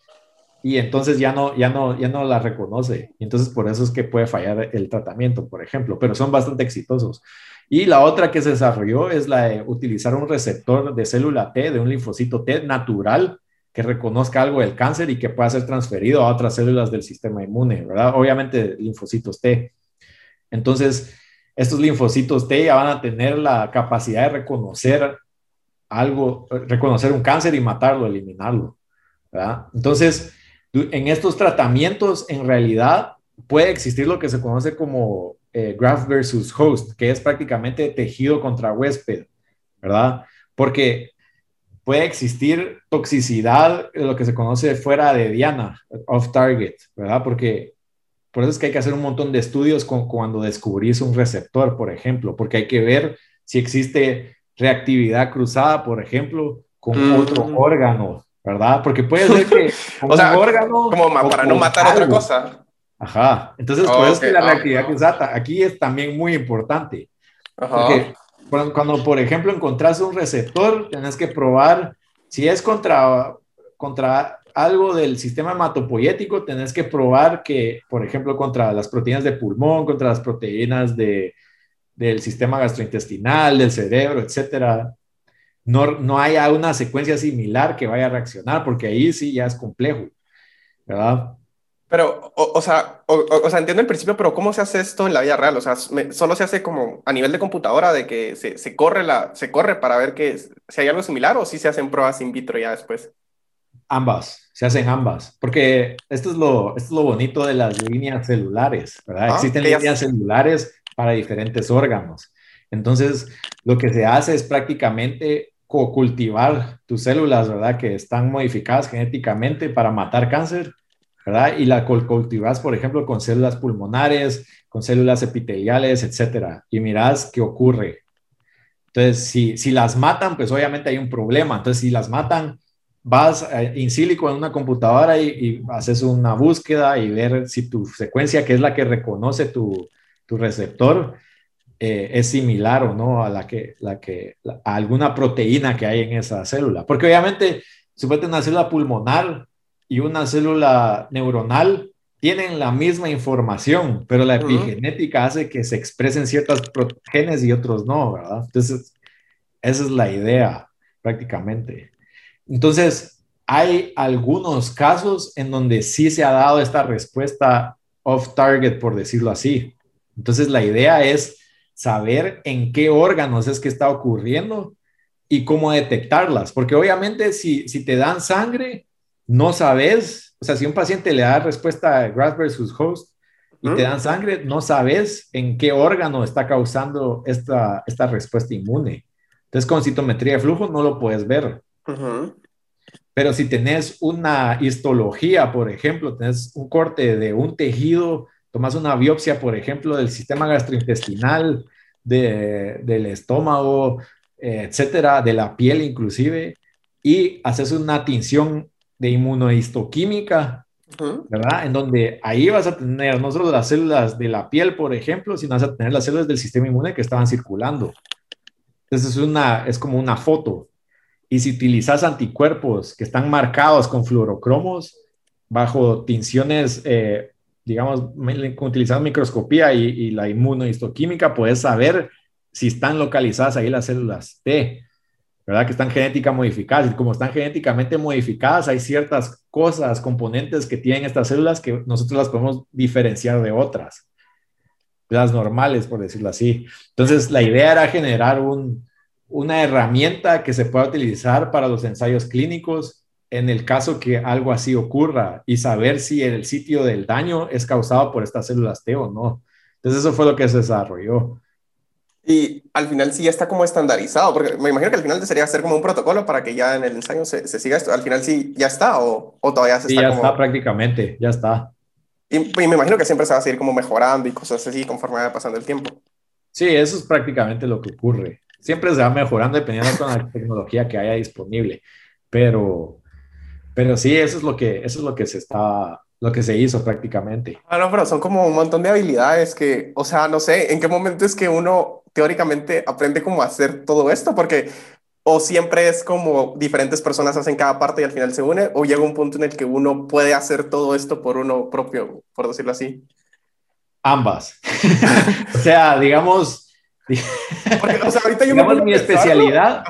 y entonces ya no, ya no, ya no la reconoce. Y entonces por eso es que puede fallar el tratamiento, por ejemplo, pero son bastante exitosos. Y la otra que se desarrolló es la de utilizar un receptor de célula T, de un linfocito T natural, que reconozca algo del cáncer y que pueda ser transferido a otras células del sistema inmune, ¿verdad? Obviamente linfocitos T. Entonces, estos linfocitos T ya van a tener la capacidad de reconocer algo, reconocer un cáncer y matarlo, eliminarlo, ¿verdad? Entonces, en estos tratamientos, en realidad, puede existir lo que se conoce como eh, graft versus host, que es prácticamente tejido contra huésped, ¿verdad? Porque puede existir toxicidad, lo que se conoce fuera de diana, off target, ¿verdad? Porque por eso es que hay que hacer un montón de estudios con, cuando descubrís un receptor, por ejemplo, porque hay que ver si existe reactividad cruzada, por ejemplo, con otro órgano, ¿verdad? Porque puede ser que o sea, órgano como para no matar otra cosa. Ajá. Entonces, por eso es que la reactividad cruzada aquí es también muy importante. Porque cuando, por ejemplo, encontrás un receptor, tenés que probar si es contra, contra algo del sistema hematopoyético, tenés que probar que, por ejemplo, contra las proteínas de pulmón, contra las proteínas de, del sistema gastrointestinal, del cerebro, etcétera, no, no haya una secuencia similar que vaya a reaccionar, porque ahí sí ya es complejo, ¿verdad? Pero, o, sea, o, sea, entiendo el principio, pero ¿cómo se hace esto en la vida real? O sea, solo se hace como a nivel de computadora, de que se, se corre, la, se corre para ver que, si hay algo similar o si se hacen pruebas in vitro ya después. Ambas, se hacen ambas, porque esto es lo, esto es lo bonito de las líneas celulares, ¿verdad? Ah, Existen líneas celulares para diferentes órganos. Entonces, lo que se hace es prácticamente cultivar tus células, ¿verdad? Que están modificadas genéticamente para matar cáncer, ¿verdad? Y la cultivas, por ejemplo, con células pulmonares, con células epiteliales, etcétera. Y mirás qué ocurre. Entonces, si, si las matan, pues obviamente hay un problema. Entonces, si las matan, vas in silico en una computadora y, haces una búsqueda y ver si tu secuencia, que es la que reconoce tu, tu receptor, eh, es similar o no a la que, la que, a alguna proteína que hay en esa célula. Porque obviamente, si tener una célula pulmonar y una célula neuronal tienen la misma información, pero la epigenética hace que se expresen ciertos genes y otros no, ¿verdad? Entonces, esa es la idea prácticamente. Entonces, hay algunos casos en donde sí se ha dado esta respuesta off target, por decirlo así. Entonces, la idea es saber en qué órganos es que está ocurriendo y cómo detectarlas, porque obviamente si, si te dan sangre, no sabes, o sea, si un paciente le da respuesta a graft versus host y te dan sangre, no sabes en qué órgano está causando esta, esta respuesta inmune. Entonces, con citometría de flujo no lo puedes ver. Pero si tenés una histología, por ejemplo, tenés un corte de un tejido, tomas una biopsia, por ejemplo, del sistema gastrointestinal, del estómago, etcétera, de la piel inclusive, y haces una tinción de inmunohistoquímica, ¿verdad? En donde ahí vas a tener no solo las células de la piel, por ejemplo, sino vas a tener las células del sistema inmune que estaban circulando. Entonces es, una, es como una foto. Y si utilizas anticuerpos que están marcados con fluorocromos bajo tinciones, eh, digamos, utilizando microscopía y, la inmunohistoquímica, puedes saber si están localizadas ahí las células T. ¿verdad? Que están genéticamente modificadas. Y como están genéticamente modificadas, hay ciertas cosas, componentes que tienen estas células que nosotros las podemos diferenciar de otras, las normales, por decirlo así. Entonces, la idea era generar un, una herramienta que se pueda utilizar para los ensayos clínicos en el caso que algo así ocurra y saber si el sitio del daño es causado por estas células T o no. Entonces, eso fue lo que se desarrolló. Y al final sí ya está como estandarizado, porque me imagino que al final sería hacer como un protocolo para que ya en el ensayo se, se siga esto. Al final sí ya está o, o todavía se sí, ya está prácticamente, ya está. Y, me imagino que siempre se va a seguir como mejorando y cosas así conforme vaya pasando el tiempo. Sí, eso es prácticamente lo que ocurre. Siempre se va mejorando dependiendo de la tecnología que haya disponible, pero, pero sí, eso es lo que, eso es lo que se está, lo que se hizo prácticamente. Ah, no, pero son como un montón de habilidades que, o sea, no sé, ¿en qué momento es que uno teóricamente aprende cómo hacer todo esto, porque o siempre es como diferentes personas hacen cada parte y al final se une, o llega un punto en el que uno puede hacer todo esto por uno propio, por decirlo así. Ambas. o sea, digamos, porque, o sea, ahorita yo me mi especialidad,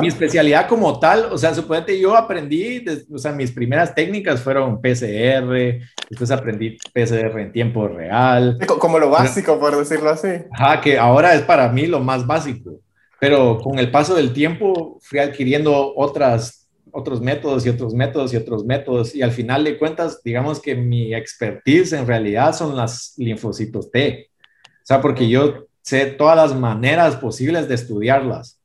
mi especialidad como tal, o sea, suponete yo aprendí, o sea, mis primeras técnicas fueron PCR, después aprendí PCR en tiempo real. Como lo básico, por decirlo así. Ajá, que ahora es para mí lo más básico, pero con el paso del tiempo fui adquiriendo otras, otros métodos y otros métodos y otros métodos, y al final de cuentas, digamos que mi expertise en realidad son las linfocitos T. O sea, porque yo sé todas las maneras posibles de estudiarlas.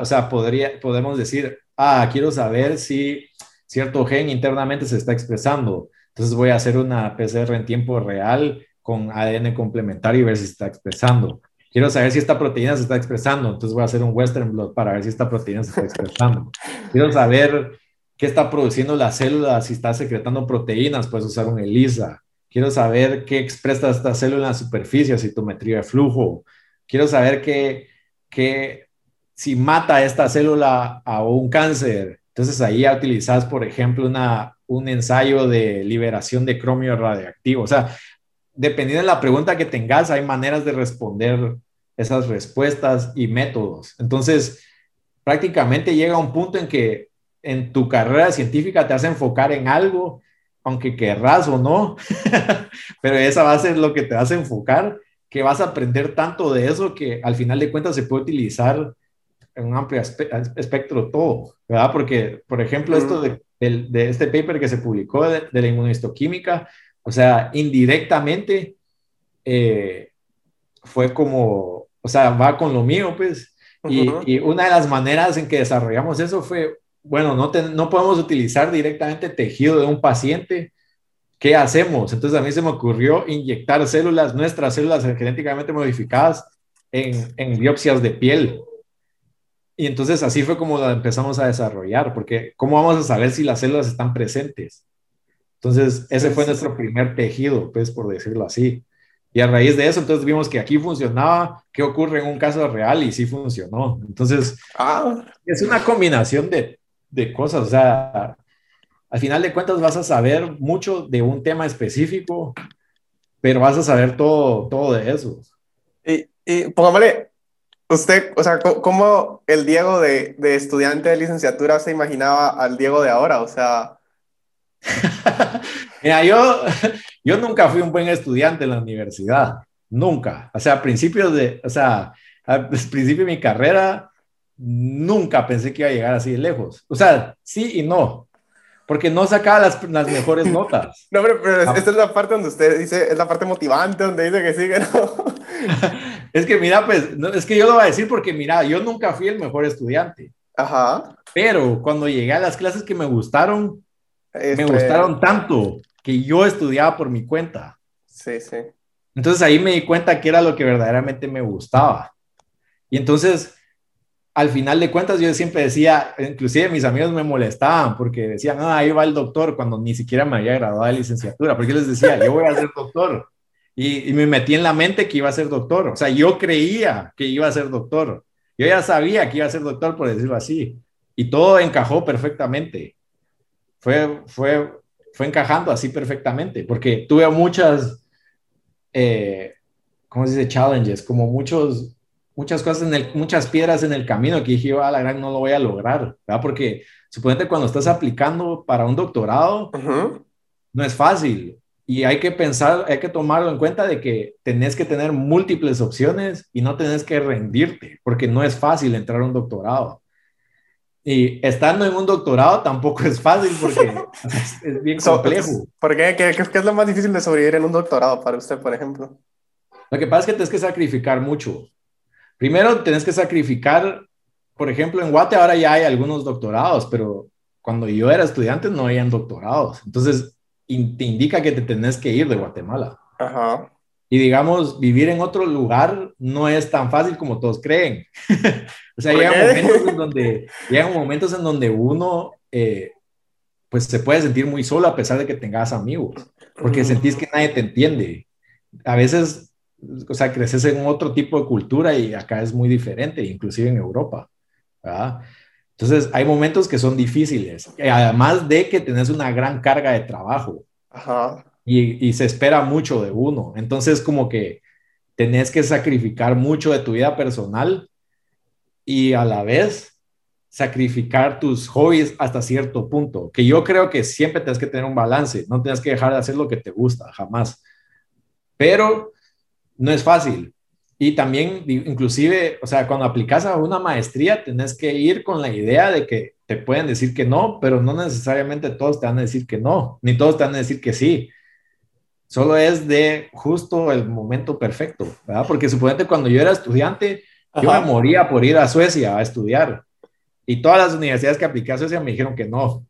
O sea, podría, podemos decir, ah, quiero saber si cierto gen internamente se está expresando. Entonces voy a hacer una PCR en tiempo real con ADN complementario y ver si está expresando. Quiero saber si esta proteína se está expresando, entonces voy a hacer un Western blot para ver si esta proteína se está expresando. Quiero saber qué está produciendo la célula, si está secretando proteínas, puedes usar un ELISA. Quiero saber qué expresa esta célula en la superficie, citometría de flujo. Quiero saber qué, qué, si mata esta célula a un cáncer. Entonces ahí ya utilizas, por ejemplo, una, un ensayo de liberación de cromio radioactivo. O sea, dependiendo de la pregunta que tengas, hay maneras de responder esas respuestas y métodos. Entonces, prácticamente llega un punto en que en tu carrera científica te hace enfocar en algo, aunque querrás o no, pero esa va a ser lo que te hace enfocar, que vas a aprender tanto de eso que al final de cuentas se puede utilizar en un amplio espectro todo, ¿verdad? Porque, por ejemplo, esto de, de, este paper que se publicó de, la inmunistoquímica, o sea, indirectamente eh, fue como, o sea, va con lo mío, pues, y, una de las maneras en que desarrollamos eso fue, bueno, no, no podemos utilizar directamente tejido de un paciente. ¿Qué hacemos? Entonces a mí se me ocurrió inyectar células, nuestras células genéticamente modificadas, en, en biopsias de piel. Y entonces así fue como la empezamos a desarrollar, porque ¿cómo vamos a saber si las células están presentes? Entonces, ese fue nuestro primer tejido, pues, por decirlo así. Y a raíz de eso, entonces vimos que aquí funcionaba, qué ocurre en un caso real y sí funcionó. Entonces, ah. es una combinación de, de cosas. O sea, al final de cuentas vas a saber mucho de un tema específico, pero vas a saber todo, todo de eso. Y, y pongámosle, usted, o sea, ¿cómo el Diego de, de estudiante de licenciatura se imaginaba al Diego de ahora? O sea... Mira, yo, yo nunca fui un buen estudiante en la universidad, nunca. O sea, a principios de, o sea, al principio de mi carrera, nunca pensé que iba a llegar así de lejos. O sea, sí y no, porque no sacaba las, las mejores notas. No, pero, pero ah. esta es la parte donde usted dice, es la parte motivante, donde dice que sigue, ¿no? es que mira, pues, es que yo lo voy a decir porque mira, yo nunca fui el mejor estudiante. Ajá. Pero cuando llegué a las clases que me gustaron, me este gustaron tanto que yo estudiaba por mi cuenta. Sí, sí. Entonces ahí me di cuenta que era lo que verdaderamente me gustaba. Y entonces, al final de cuentas, yo siempre decía, inclusive mis amigos me molestaban porque decían, ah, ahí va el doctor, cuando ni siquiera me había graduado de licenciatura, porque yo les decía, yo voy a ser doctor. Y, me metí en la mente que iba a ser doctor. O sea, yo creía que iba a ser doctor. Yo ya sabía que iba a ser doctor, por decirlo así. Y todo encajó perfectamente. Fue, fue, fue encajando así perfectamente, porque tuve muchas, eh, ¿cómo se dice? Challenges, como muchos, muchas cosas, en el, muchas piedras en el camino que dije, a ah, la gran no lo voy a lograr, ¿verdad? Porque suponete cuando estás aplicando para un doctorado, no es fácil. Y hay que pensar, hay que tomarlo en cuenta de que tenés que tener múltiples opciones y no tenés que rendirte, porque no es fácil entrar a un doctorado. Y estando en un doctorado tampoco es fácil porque es, bien complejo. ¿Por qué? ¿Qué, es lo más difícil de sobrevivir en un doctorado para usted, por ejemplo? Lo que pasa es que tienes que sacrificar mucho. Primero, tienes que sacrificar, por ejemplo, en Guate ahora ya hay algunos doctorados, pero cuando yo era estudiante no habían doctorados. Entonces, te indica que te tenés que ir de Guatemala. Ajá. Y digamos, vivir en otro lugar no es tan fácil como todos creen. o sea, llegan momentos, en donde, llegan momentos en donde uno eh, pues se puede sentir muy solo a pesar de que tengas amigos, porque sentís que nadie te entiende. A veces, o sea, creces en otro tipo de cultura y acá es muy diferente, inclusive en Europa. ¿verdad? Entonces, hay momentos que son difíciles, además de que tenés una gran carga de trabajo. Ajá y, se espera mucho de uno. Entonces, como que tenés que sacrificar mucho de tu vida personal y a la vez sacrificar tus hobbies hasta cierto punto, que yo creo que siempre tienes que tener un balance, no tienes que dejar de hacer lo que te gusta, jamás. Pero no es fácil. Y también, inclusive, o sea, cuando aplicas a una maestría, tenés que ir con la idea de que te pueden decir que no, pero no necesariamente todos te van a decir que no, ni todos te van a decir que sí. Solo es de justo el momento perfecto, ¿verdad? Porque suponete cuando yo era estudiante, yo me moría por ir a Suecia a estudiar. Y todas las universidades que apliqué a Suecia me dijeron que no.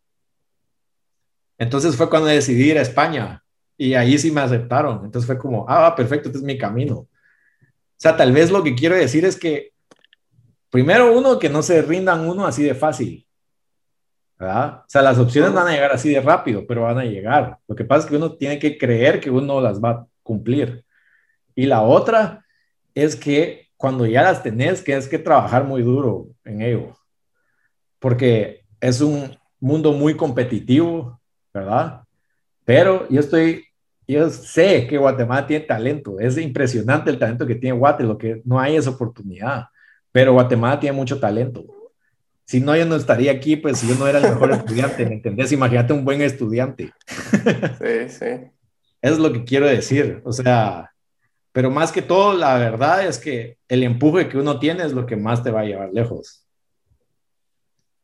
Entonces fue cuando decidí ir a España. Y ahí sí me aceptaron. Entonces fue como, ah, perfecto, este es mi camino. O sea, tal vez lo que quiero decir es que, primero uno, que no se rindan uno así de fácil. ¿verdad? O sea, las opciones van a llegar así de rápido, pero van a llegar. Lo que pasa es que uno tiene que creer que uno las va a cumplir. Y la otra es que cuando ya las tenés, que es que trabajar muy duro en ello, porque es un mundo muy competitivo, ¿verdad? Pero yo estoy, yo sé que Guatemala tiene talento, es impresionante el talento que tiene Guate, lo que no hay es oportunidad, pero Guatemala tiene mucho talento Si no, yo no estaría aquí, pues si yo no era el mejor estudiante, ¿me entendés? Imagínate un buen estudiante. Sí, sí. Es lo que quiero decir. O sea, pero más que todo, la verdad es que el empuje que uno tiene es lo que más te va a llevar lejos.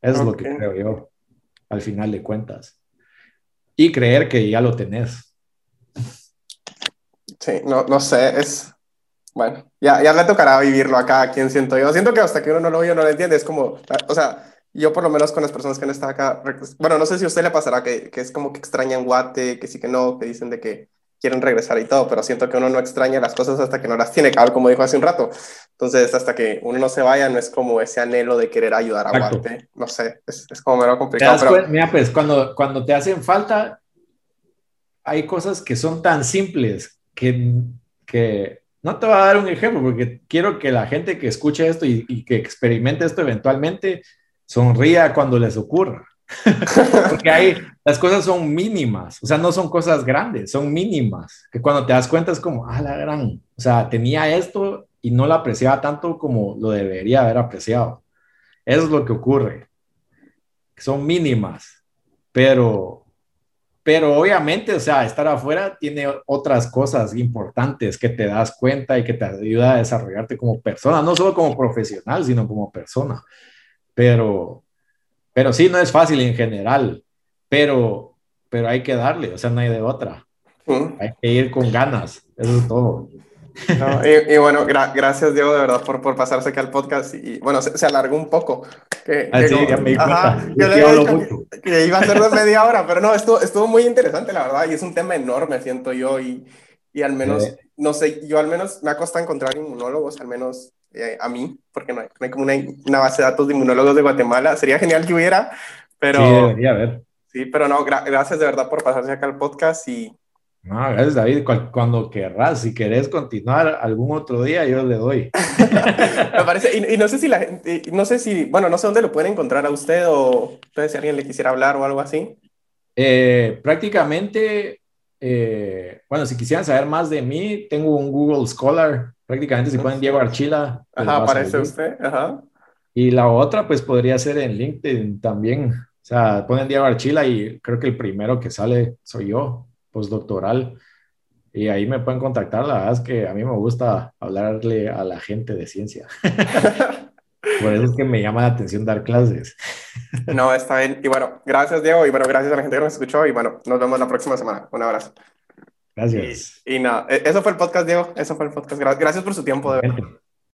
Es lo que creo yo, al final de cuentas. Y creer que ya lo tenés. Sí, no, no sé, es, bueno, ya, ya le tocará vivirlo acá a quien siento yo. Siento que hasta que uno no lo oye, no lo entiende. Es como, o sea, yo por lo menos con las personas que no están acá, bueno, no sé si a usted le pasará que, que es como que extrañan Guate, que sí que no, que dicen de que quieren regresar y todo, pero siento que uno no extraña las cosas hasta que no las tiene, como dijo hace un rato. Entonces, hasta que uno no se vaya, no es como ese anhelo de querer ayudar a Guate. No sé, es, es como medio complicado. Pero... Mira, pues cuando, cuando te hacen falta, hay cosas que son tan simples que, que no te voy a dar un ejemplo porque quiero que la gente que escuche esto y, que experimente esto eventualmente sonría cuando les ocurra. porque ahí las cosas son mínimas, o sea, no son cosas grandes, son mínimas, que cuando te das cuenta es como, ah, la gran, o sea, tenía esto y no lo apreciaba tanto como lo debería haber apreciado. Eso es lo que ocurre. Son mínimas, pero pero obviamente, o sea, estar afuera tiene otras cosas importantes que te das cuenta y que te ayuda a desarrollarte como persona, no solo como profesional, sino como persona. Pero, pero sí, no es fácil en general, pero, pero hay que darle, o sea, no hay de otra. Hay que ir con ganas, eso es todo y, bueno, gracias Diego de verdad por, por pasarse aquí al podcast y bueno, se, alargó un poco. Que, ah, sí, ya me ajá, yo le que, que, iba a ser de media hora, pero no, estuvo, estuvo muy interesante la verdad y es un tema enorme, siento yo, y, y al menos, no sé, yo al menos me ha costado encontrar inmunólogos, al menos eh, a mí, porque no hay, no hay como una, una, base de datos de inmunólogos de Guatemala, sería genial que hubiera, pero... Sí, debería haber. Sí, pero no, gracias de verdad por pasarse acá al podcast y no, gracias David. Cuando querrás, si querés continuar algún otro día, yo le doy. Me parece, y, no sé si la gente, no sé si, bueno, no sé dónde lo pueden encontrar a usted o si alguien le quisiera hablar o algo así. Eh, prácticamente, eh, bueno, si quisieran saber más de mí, tengo un Google Scholar. Prácticamente si ponen Diego Archila. Ajá, aparece usted. Ajá. Y la otra, pues podría ser en LinkedIn también. O sea, ponen Diego Archila y creo que el primero que sale soy yo postdoctoral. Y ahí me pueden contactar. La verdad es que a mí me gusta hablarle a la gente de ciencia. Por eso es que me llama la atención dar clases. no, está bien. Y bueno, gracias Diego. Y bueno, gracias a la gente que nos escuchó. Y bueno, nos vemos la próxima semana. Un abrazo. Gracias. Y, y nada, e-, eso fue el podcast, Diego. Eso fue el podcast. Gracias por su tiempo. De verdad.